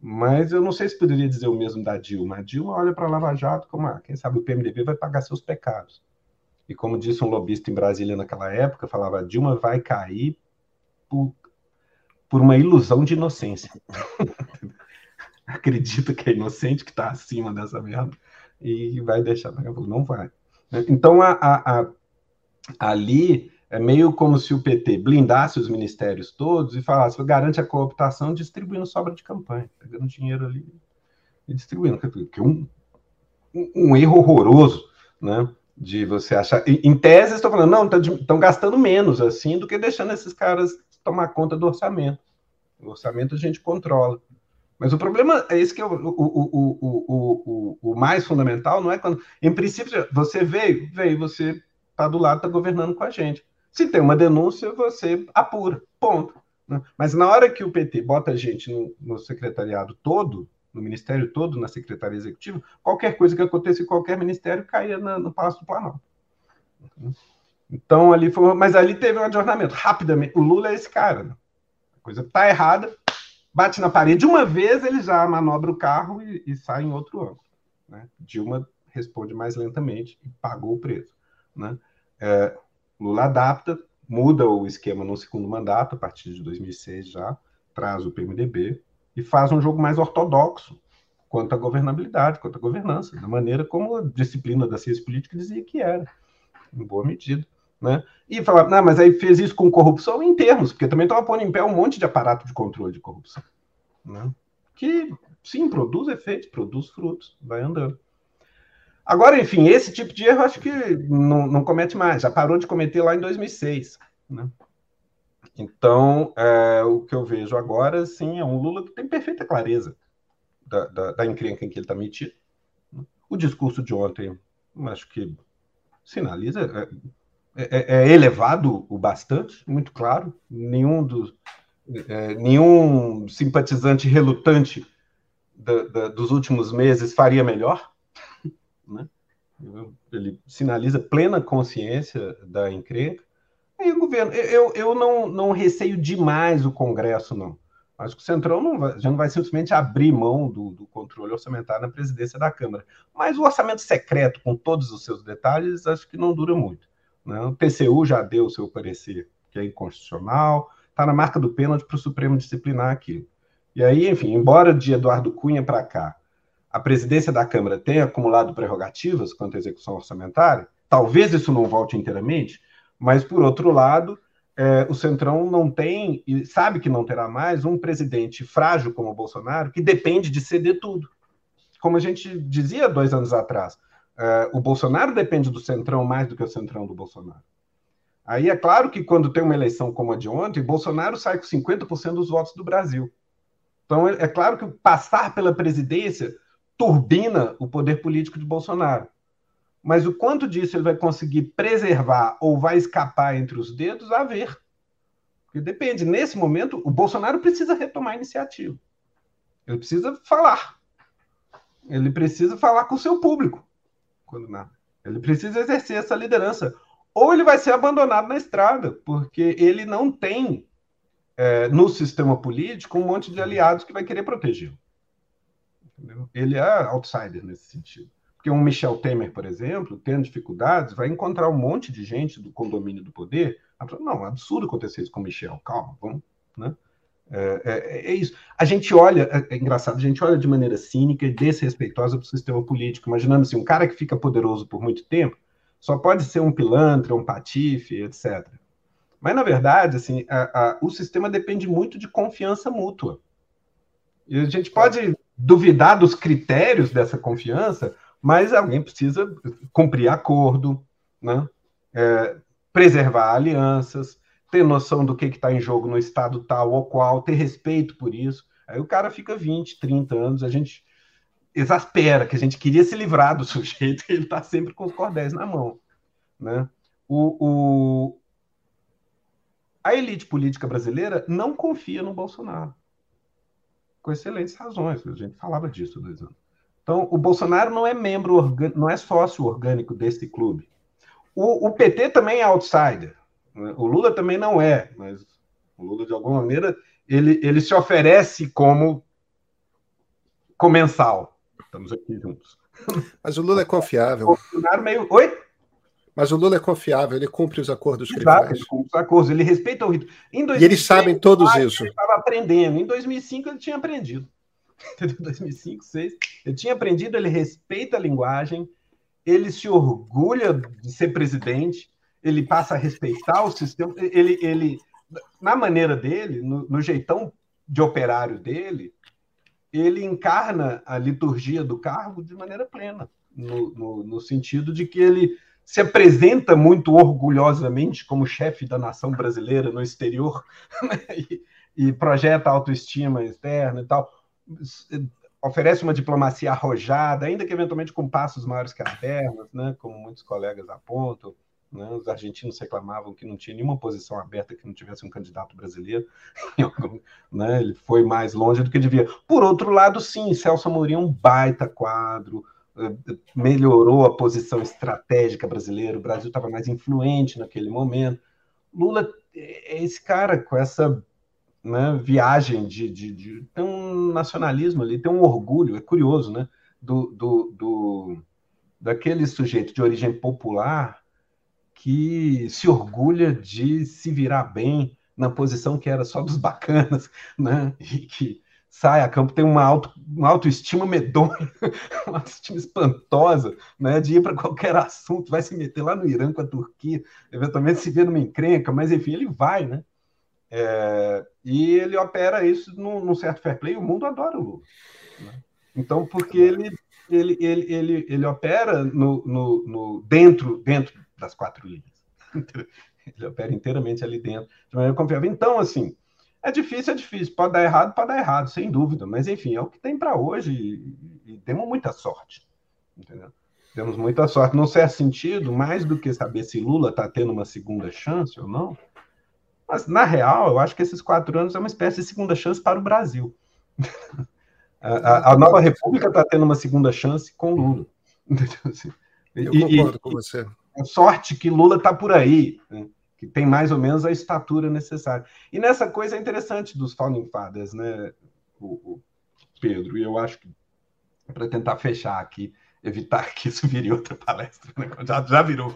mas eu não sei se poderia dizer o mesmo da Dilma. A Dilma olha para Lava Jato como, ah, quem sabe o PMDB vai pagar seus pecados. E como disse um lobista em Brasília naquela época, falava, Dilma vai cair por, por uma ilusão de inocência. Acredita que é inocente, que está acima dessa merda, e vai deixar. Não vai. Então, a, a, a ali é meio como se o PT blindasse os ministérios todos e falasse, garante a cooptação distribuindo sobra de campanha, pegando dinheiro ali e distribuindo. Que é um, um, erro horroroso, né? De você achar. Em tese, estou falando, não, estão gastando menos assim do que deixando esses caras tomar conta do orçamento. O orçamento a gente controla. Mas o problema é esse que é o, o, o, o, mais fundamental, não é quando. Em princípio, você veio, veio, você está do lado, está governando com a gente. Se tem uma denúncia, você apura, ponto. Né? Mas na hora que o PT bota a gente no, no, secretariado todo, no ministério todo, na secretaria executiva, qualquer coisa que aconteça em qualquer ministério caia na, no Palácio do Planalto. Então ali foi, mas ali teve um adornamento rapidamente. O Lula é esse cara. Né? A coisa está errada, bate na parede uma vez, ele já manobra o carro e, e sai em outro ângulo. Né? Dilma responde mais lentamente e pagou o preço. Né? É, Lula adapta, muda o esquema no segundo mandato, a partir de 2006 já, traz o PMDB e faz um jogo mais ortodoxo quanto à governabilidade, quanto à governança, da maneira como a disciplina da ciência política dizia que era, em boa medida. Né? E falar, não, mas aí fez isso com corrupção em termos, porque também estava pondo em pé um monte de aparato de controle de corrupção. Né? Que, sim, produz efeitos, produz frutos, vai andando. Agora, enfim, esse tipo de erro acho que não, não comete mais, já parou de cometer lá em 2006. Né? Então, é, o que eu vejo agora, sim, é um Lula que tem perfeita clareza da, da, da encrenca em que ele está metido. O discurso de ontem, acho que sinaliza, é, é, é elevado o bastante, muito claro. Nenhum dos, é, nenhum simpatizante relutante da, da, dos últimos meses faria melhor né? Ele sinaliza plena consciência da encrenca. E o governo, eu, eu não, não receio demais o Congresso, não. Acho que o Centrão não vai, já não vai simplesmente abrir mão do, do, controle orçamentário na presidência da Câmara. Mas o orçamento secreto, com todos os seus detalhes, acho que não dura muito. Né? O TCU já deu o seu parecer, que é inconstitucional, está na marca do pênalti para o Supremo disciplinar aquilo. E aí, enfim, embora de Eduardo Cunha para cá a presidência da Câmara tenha acumulado prerrogativas quanto à execução orçamentária, talvez isso não volte inteiramente, mas, por outro lado, é, o Centrão não tem, e sabe que não terá mais, um presidente frágil como o Bolsonaro, que depende de ceder tudo. Como a gente dizia dois anos atrás, é, o Bolsonaro depende do Centrão mais do que o Centrão do Bolsonaro. Aí é claro que quando tem uma eleição como a de ontem, Bolsonaro sai com 50% dos votos do Brasil. Então é, é claro que passar pela presidência turbina o poder político de Bolsonaro. Mas o quanto disso ele vai conseguir preservar ou vai escapar entre os dedos, a ver. Porque depende. Nesse momento, o Bolsonaro precisa retomar a iniciativa. Ele precisa falar. Ele precisa falar com o seu público. Quando nada. Ele precisa exercer essa liderança. Ou ele vai ser abandonado na estrada, porque ele não tem é, no sistema político um monte de aliados que vai querer protegê-lo. Ele é outsider nesse sentido. Porque um Michel Temer, por exemplo, tendo dificuldades, vai encontrar um monte de gente do condomínio do poder. Não, é absurdo acontecer isso com o Michel. Calma, vamos. Né? É, é, é, isso. A gente olha, é, é, engraçado, a gente olha de maneira cínica e desrespeitosa para o sistema político, imaginando assim, um cara que fica poderoso por muito tempo só pode ser um pilantra, um patife, etc. Mas, na verdade, assim, a, a, o sistema depende muito de confiança mútua. E a gente pode duvidar dos critérios dessa confiança, mas alguém precisa cumprir acordo, né? É, preservar alianças, ter noção do que está em jogo no estado tal ou qual, ter respeito por isso. Aí o cara fica 20, 30 anos, a gente exaspera, que a gente queria se livrar do sujeito, ele está sempre com os cordéis na mão. Né? O, o, a elite política brasileira não confia no Bolsonaro com excelentes razões. A gente falava disso há dois anos. Então, o Bolsonaro não é membro, não é sócio orgânico desse clube. O, o, PT também é outsider. Né? O Lula também não é, mas o Lula, de alguma maneira, ele, ele se oferece como comensal. Estamos aqui juntos. Mas o Lula é confiável. O Bolsonaro meio. Oi? Mas o Lula é confiável, ele cumpre os acordos que Exato, ele faz. Ele cumpre os acordos, ele respeita o rito. Em 2006, e eles sabem todos isso. Ele estava aprendendo. Em 2005 ele tinha aprendido. Em 2005, 2006, ele tinha aprendido, ele respeita a linguagem, ele se orgulha de ser presidente, ele passa a respeitar o sistema, ele, ele na maneira dele, no, no jeitão de operário dele, ele encarna a liturgia do cargo de maneira plena, no, no, no sentido de que ele se apresenta muito orgulhosamente como chefe da nação brasileira no exterior e, e, projeta autoestima externa e tal, oferece uma diplomacia arrojada, ainda que eventualmente com passos maiores que as pernas, né? como muitos colegas apontam. Né? Os argentinos reclamavam que não tinha nenhuma posição aberta que não tivesse um candidato brasileiro. né? Ele foi mais longe do que devia. Por outro lado, sim, Celso Amorim é um baita quadro, melhorou a posição estratégica brasileira, o Brasil estava mais influente naquele momento. Lula é esse cara com essa né, viagem de, de, de, Tem um nacionalismo ali, tem um orgulho, é curioso, né? Do, do, do, daquele sujeito de origem popular que se orgulha de se virar bem na posição que era só dos bacanas, né? E que sai a campo, tem uma, auto, uma autoestima medonha, uma autoestima espantosa, né, de ir para qualquer assunto, vai se meter lá no Irã com a Turquia, eventualmente se vê numa encrenca, mas enfim, ele vai, né? É, e ele opera isso num, num, certo fair play, o mundo adora o Lula. Né? Então, porque ele, ele, ele, ele, ele opera no, no, no, dentro, dentro das quatro linhas. ele opera inteiramente ali dentro, de maneira confiável. Então, assim, é difícil, é difícil. Pode dar errado, pode dar errado, sem dúvida. Mas, enfim, é o que tem para hoje e, e, temos muita sorte. Entendeu? Temos muita sorte. Num certo sentido, mais do que saber se Lula está tendo uma segunda chance ou não. Mas, na real, eu acho que esses quatro anos é uma espécie de segunda chance para o Brasil. a, a, a, nova república está tendo uma segunda chance com Lula. Assim, Eu e, concordo e, com você. A sorte que Lula está por aí, né? que tem mais ou menos a estatura necessária. E nessa coisa é interessante dos Founding Fathers, né, o, o Pedro, e eu acho que para tentar fechar aqui, evitar que isso vire outra palestra, né? já, já virou.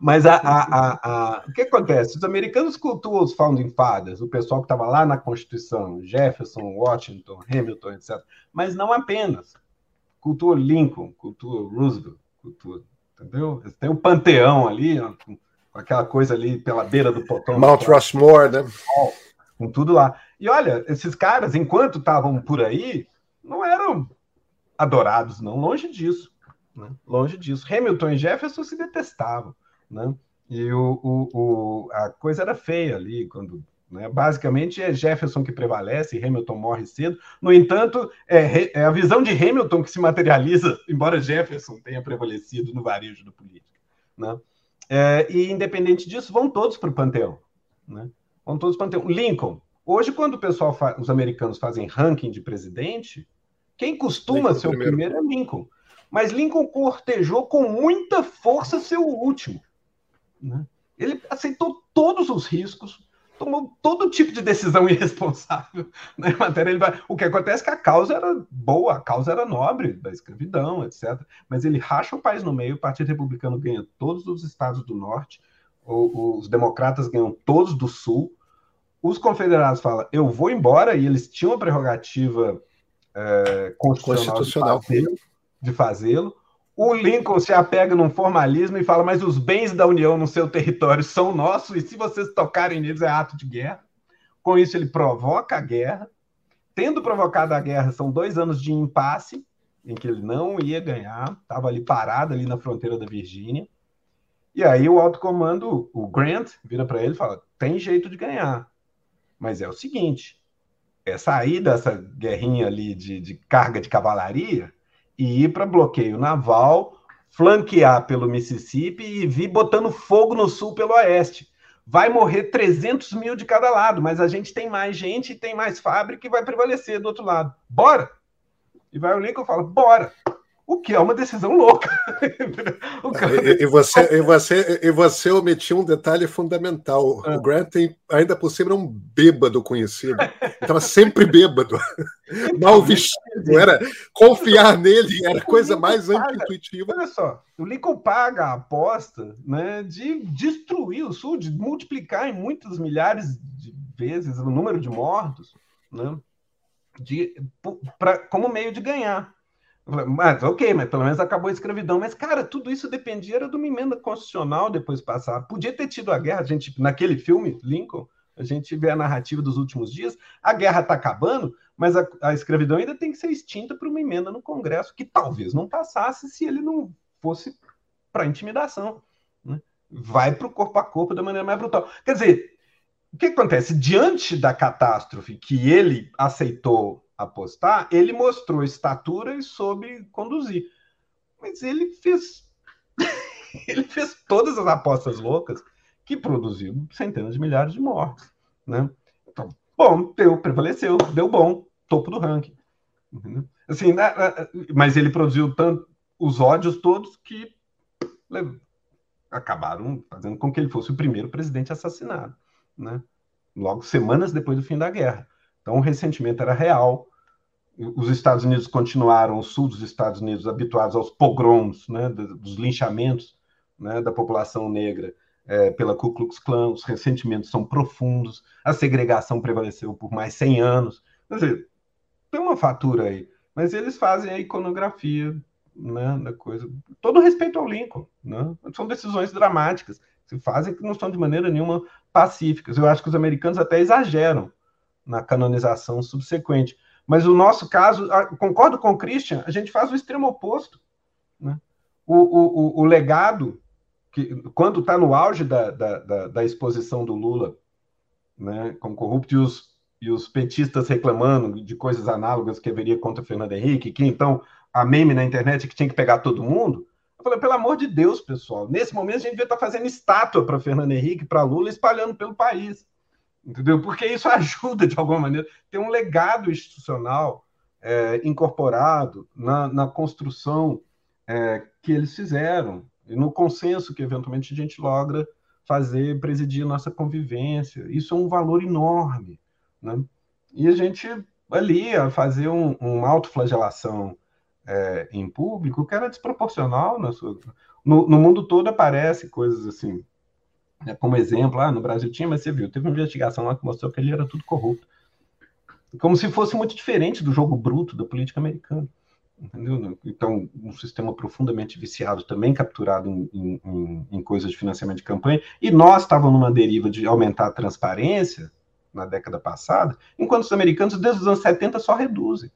Mas a, a, a, o que acontece? Os americanos cultuam os Founding Fathers, o pessoal que estava lá na Constituição, Jefferson, Washington, Hamilton, etc. Mas não apenas. Cultua Lincoln, cultua Roosevelt, cultua, entendeu? Tem o panteão ali, com, aquela coisa ali pela beira do potão. Mount Rushmore, né? Com tudo lá. E olha, esses caras, enquanto estavam por aí, não eram adorados, não, longe disso. Né? Longe disso. Hamilton e Jefferson se detestavam. Né? E o, o, o, a coisa era feia ali, quando né? Basicamente é Jefferson que prevalece, Hamilton morre cedo. No entanto, é, é, a visão de Hamilton que se materializa, embora Jefferson tenha prevalecido no varejo da política. Né? É, e independente disso, vão todos para o panteão. Né? Vão todos para o panteão. Lincoln. Hoje, quando o pessoal, os americanos fazem ranking de presidente, quem costuma Lincoln ser o primeiro. primeiro é Lincoln. Mas Lincoln cortejou com muita força ser o último. Né? Ele aceitou todos os riscos, tomou todo tipo de decisão irresponsável na né? matéria. Ele vai... O que acontece é que a causa era boa, a causa era nobre, da escravidão, etc. Mas ele racha o país no meio, o Partido Republicano ganha todos os estados do norte, os democratas ganham todos do sul, os confederados falam, eu vou embora, e eles tinham a prerrogativa é, constitucional, constitucional. de fazê-lo. O Lincoln se apega num formalismo e fala: mas os bens da União no seu território são nossos, e se vocês tocarem neles é ato de guerra. Com isso, ele provoca a guerra. Tendo provocado a guerra, são dois anos de impasse, em que ele não ia ganhar, estava ali parado ali na fronteira da Virgínia. E aí o alto comando, o Grant, vira para ele e fala: tem jeito de ganhar, mas é o seguinte: é sair dessa guerrinha ali de, de carga de cavalaria e ir para bloqueio naval, flanquear pelo Mississippi e vir botando fogo no sul pelo oeste. Vai morrer 300 mil de cada lado, mas a gente tem mais gente, tem mais fábrica e vai prevalecer do outro lado. Bora! E vai o Lincoln e fala: bora! O que é uma decisão louca. e, e, você, e, você, e você omitiu um detalhe fundamental. Ah. O Grant tem, ainda por cima, um bêbado conhecido. Estava sempre bêbado, mal vestido. Era confiar nele era a coisa mais anti-intuitiva. Olha só, o Lincoln paga a aposta né, de destruir o Sul, de multiplicar em muitas milhares de vezes o número de mortos, né, de, pra, como meio de ganhar. Mas ok, mas pelo menos acabou a escravidão. Mas, cara, tudo isso dependia era de uma emenda constitucional depois passar. Podia ter tido a guerra, a gente, naquele filme, Lincoln, a gente vê a narrativa dos últimos dias, a guerra está acabando, mas a, a, escravidão ainda tem que ser extinta por uma emenda no Congresso, que talvez não passasse se ele não fosse para intimidação. Né? Vai para o corpo a corpo da maneira mais brutal. Quer dizer, o que acontece? Diante da catástrofe que ele aceitou apostar, ele mostrou estatura e soube conduzir. Mas ele fez. ele fez todas as apostas loucas que produziu centenas de milhares de mortes. Né? Então, bom, deu, prevaleceu, deu bom, topo do ranking. Assim, né, né, mas ele produziu tanto os ódios todos que acabaram fazendo com que ele fosse o primeiro presidente assassinado, né? Logo semanas depois do fim da guerra. Então, o ressentimento era real. Os Estados Unidos continuaram, o sul dos Estados Unidos, habituados aos pogroms, né, dos linchamentos né, da população negra é, pela Ku Klux Klan. Os ressentimentos são profundos, a segregação prevaleceu por mais 100 anos. Quer dizer, tem uma fatura aí, mas eles fazem a iconografia né, da coisa. Todo respeito ao Lincoln, né? são decisões dramáticas se fazem que não são de maneira nenhuma pacíficas. Eu acho que os americanos até exageram na canonização subsequente. Mas o nosso caso, concordo com o Christian, a gente faz o extremo oposto. Né? O, o, o, legado, que quando está no auge da, da, da, da, exposição do Lula né, como corrupto e os, e os petistas reclamando de coisas análogas que haveria contra Fernando Henrique, que então a meme na internet que tinha que pegar todo mundo. Eu falei, pelo amor de Deus, pessoal, nesse momento a gente devia estar tá fazendo estátua para Fernando Henrique, para Lula, espalhando pelo país entendeu? Porque isso ajuda, de alguma maneira, ter um legado institucional é, incorporado na, na construção é, que eles fizeram, e no consenso que eventualmente a gente logra fazer, presidir nossa convivência. Isso é um valor enorme. Né? E a gente ali a fazer um, uma autoflagelação é, em público que era desproporcional na sua... no, no mundo todo aparece coisas assim. Né? Como exemplo, ah, no Brasil tinha, mas você viu, teve uma investigação lá que mostrou que ele era tudo corrupto. Como se fosse muito diferente do jogo bruto da política americana. Entendeu? Então, um sistema profundamente viciado, também capturado em, em, em coisas de financiamento de campanha, e nós estávamos numa deriva de aumentar a transparência na década passada, enquanto os americanos, desde os anos 70, só reduzem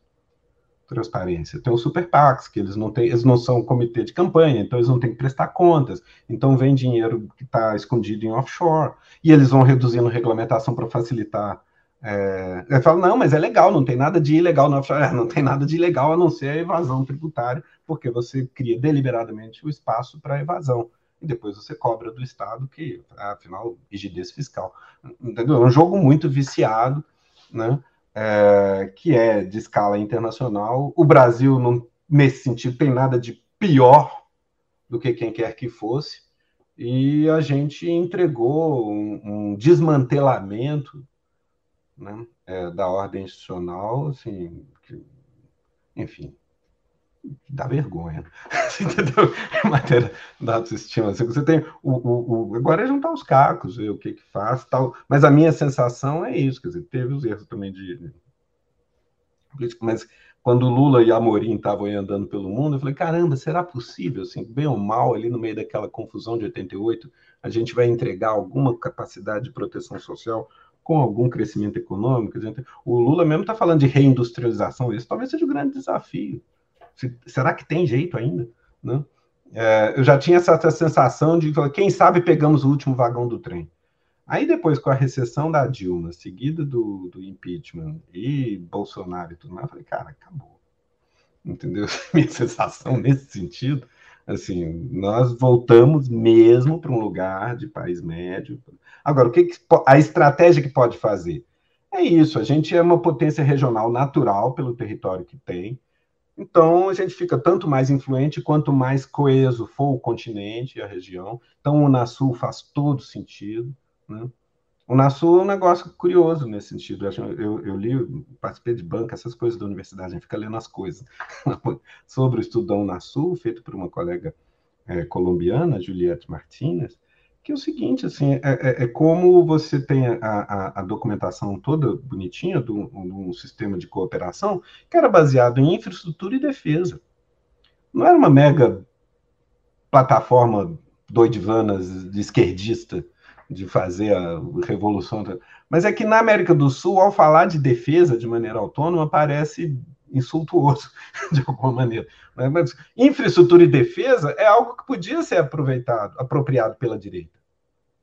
transparência. Tem os super PACs, que eles não têm, eles não são comitê de campanha, então eles não têm que prestar contas. Então vem dinheiro que está escondido em offshore, e eles vão reduzindo regulamentação para facilitar é, eu falo, não, mas é legal, não tem nada de ilegal na é, não tem nada de ilegal a não ser a evasão tributária, porque você cria deliberadamente o espaço para evasão. E depois você cobra do Estado, que, afinal, rigidez fiscal. Entendeu? É um jogo muito viciado, né? É, que é de escala internacional. O Brasil, não, nesse sentido, tem nada de pior do que quem quer que fosse. E a gente entregou um, um desmantelamento né, é, da ordem institucional, assim, que, enfim, dá vergonha. Entendeu? Em matéria da autoestima. Você tem o, o, o, agora é juntar os cacos, ver o que que faz tal. Mas a minha sensação é isso, quer dizer, teve os erros também de. Mas quando Lula e Amorim estavam andando pelo mundo, eu falei, caramba, será possível, assim, bem ou mal, ali no meio daquela confusão de 88, a gente vai entregar alguma capacidade de proteção social com algum crescimento econômico. O Lula mesmo está falando de reindustrialização, isso talvez seja o um grande desafio. Será que tem jeito ainda? Né? É, eu já tinha essa, essa sensação de quem sabe pegamos o último vagão do trem. Aí depois, com a recessão da Dilma, seguida do, do impeachment e Bolsonaro e tudo mais, eu falei, cara, acabou. Entendeu? Minha sensação nesse sentido, assim, nós voltamos mesmo para um lugar de país médio, Agora, o que, que a estratégia que pode fazer? É isso, a gente é uma potência regional natural pelo território que tem, então a gente fica tanto mais influente quanto mais coeso for o continente e a região. Então o Unasul faz todo sentido. Né? O Unasul é um negócio curioso nesse sentido. Eu, eu, li, participei de banca, essas coisas da universidade, a gente fica lendo as coisas. Sobre o estudo da Unasul, feito por uma colega é, colombiana, Juliette Martinez, que é o seguinte, assim, é, é, é como você tem a, a, a, documentação toda bonitinha de um sistema de cooperação que era baseado em infraestrutura e defesa. Não era uma mega plataforma doidivanas de esquerdista de fazer a revolução. Mas é que na América do Sul, ao falar de defesa de maneira autônoma, parece insultuoso de alguma maneira. Mas infraestrutura e defesa é algo que podia ser aproveitado, apropriado pela direita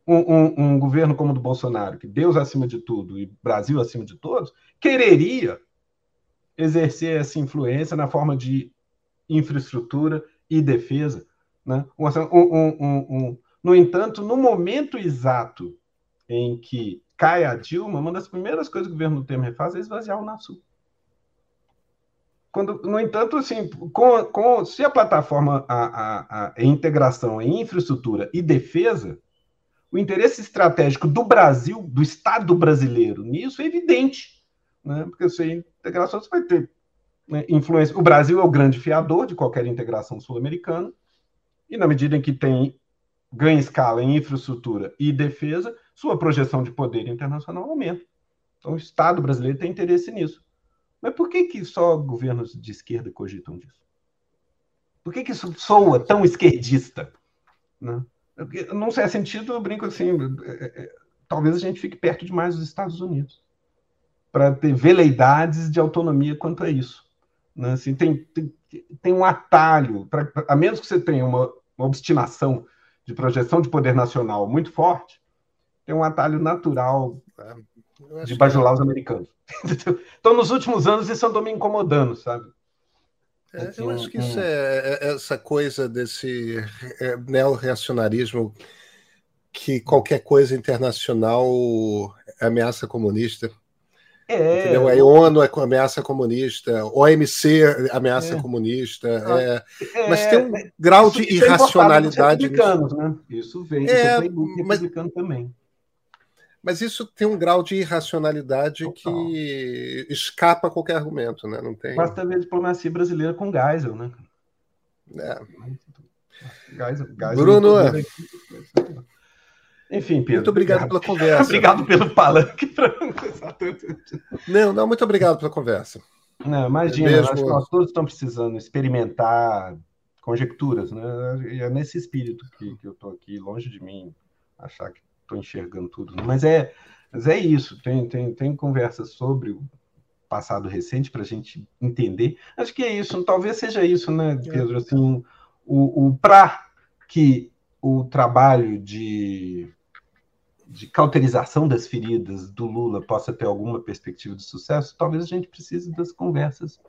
um, um, um, governo como o do Bolsonaro, que Deus acima de tudo e Brasil acima de todos, quereria exercer essa influência na forma de infraestrutura e defesa. Né? Um, no entanto, no momento exato em que cai a Dilma, uma das primeiras coisas que o governo Temer faz é esvaziar o NASU. Quando, no entanto, assim, com, com, se a plataforma, a, a, a integração em infraestrutura e defesa, o interesse estratégico do Brasil, do Estado brasileiro nisso é evidente, né? porque sem integração você vai ter né, influência. O Brasil é o grande fiador de qualquer integração sul-americana, e na medida em que tem ganha escala em infraestrutura e defesa, sua projeção de poder internacional aumenta. Então, o Estado brasileiro tem interesse nisso. Mas por que, que só governos de esquerda cogitam disso? Por que, que isso soa tão esquerdista? Né? Não sei, é sentido, eu brinco assim, é, é, talvez a gente fique perto demais dos Estados Unidos para ter veleidades de autonomia quanto a isso. Né? Assim, tem, tem, tem um atalho, pra, a menos que você tenha uma, uma obstinação de projeção de poder nacional muito forte, tem um atalho natural de bajular os americanos. então, nos últimos anos, isso andou me incomodando, sabe? É, eu acho que isso é, é essa coisa desse é, neorreacionarismo que qualquer coisa internacional é ameaça comunista. É, Entendeu? A ONU é ameaça comunista, OMC ameaça é. comunista, ah, é, é, mas tem um grau de irracionalidade. Nisso. Né? Isso vem é, do mas, também. Mas isso tem um grau de irracionalidade Total. que escapa a qualquer argumento, né? Não tem. Basta ver a diplomacia brasileira com Geisel, né? É. Geisel, Geisel Bruno. Enfim, Pedro. Muito obrigado, obrigado. pela conversa. obrigado pelo palanque. não, não, muito obrigado pela conversa. Não, imagina, é acho que nós todos estamos precisando experimentar conjecturas, né? E é nesse espírito que, que eu estou aqui, longe de mim, achar que estou enxergando tudo. Mas é, mas é isso, tem, tem, tem conversas sobre o passado recente para a gente entender. Acho que é isso, talvez seja isso, né, é. Pedro? Assim, o, o para que o trabalho de de cauterização das feridas do Lula possa ter alguma perspectiva de sucesso, talvez a gente precise das conversas.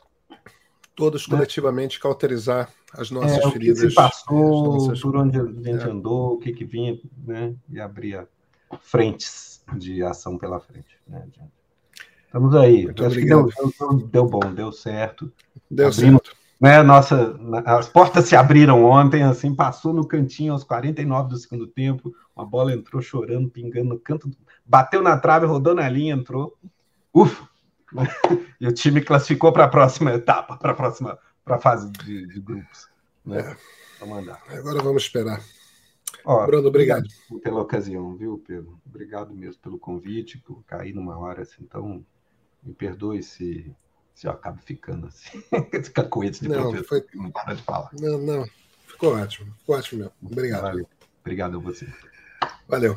Todos né? coletivamente cauterizar as nossas é, feridas. O que se passou, nossas... por onde a gente é. andou, o que, que vinha, né? E abria frentes de ação pela frente. Né? Estamos aí. Muito Acho obrigado. que deu, deu, deu, bom, deu certo. Deu Abrimos, certo. Né, nossa, as portas se abriram ontem, assim, passou no cantinho aos 49 do segundo tempo, uma bola entrou chorando, pingando no canto, bateu na trave, rodou na linha, entrou. Ufa! E o time classificou para a próxima etapa, para a próxima para a fase de, de grupos. Né? É. Agora vamos esperar. Ó, Bruno, obrigado. obrigado. Pela ocasião, viu, Pedro? Obrigado mesmo pelo convite, por cair numa hora assim, então me perdoe se se eu acabo ficando assim, esse cacoete de não, foi... não para de falar. Não, não, ficou ótimo, ficou ótimo mesmo. Obrigado. Valeu. Obrigado a você. Valeu.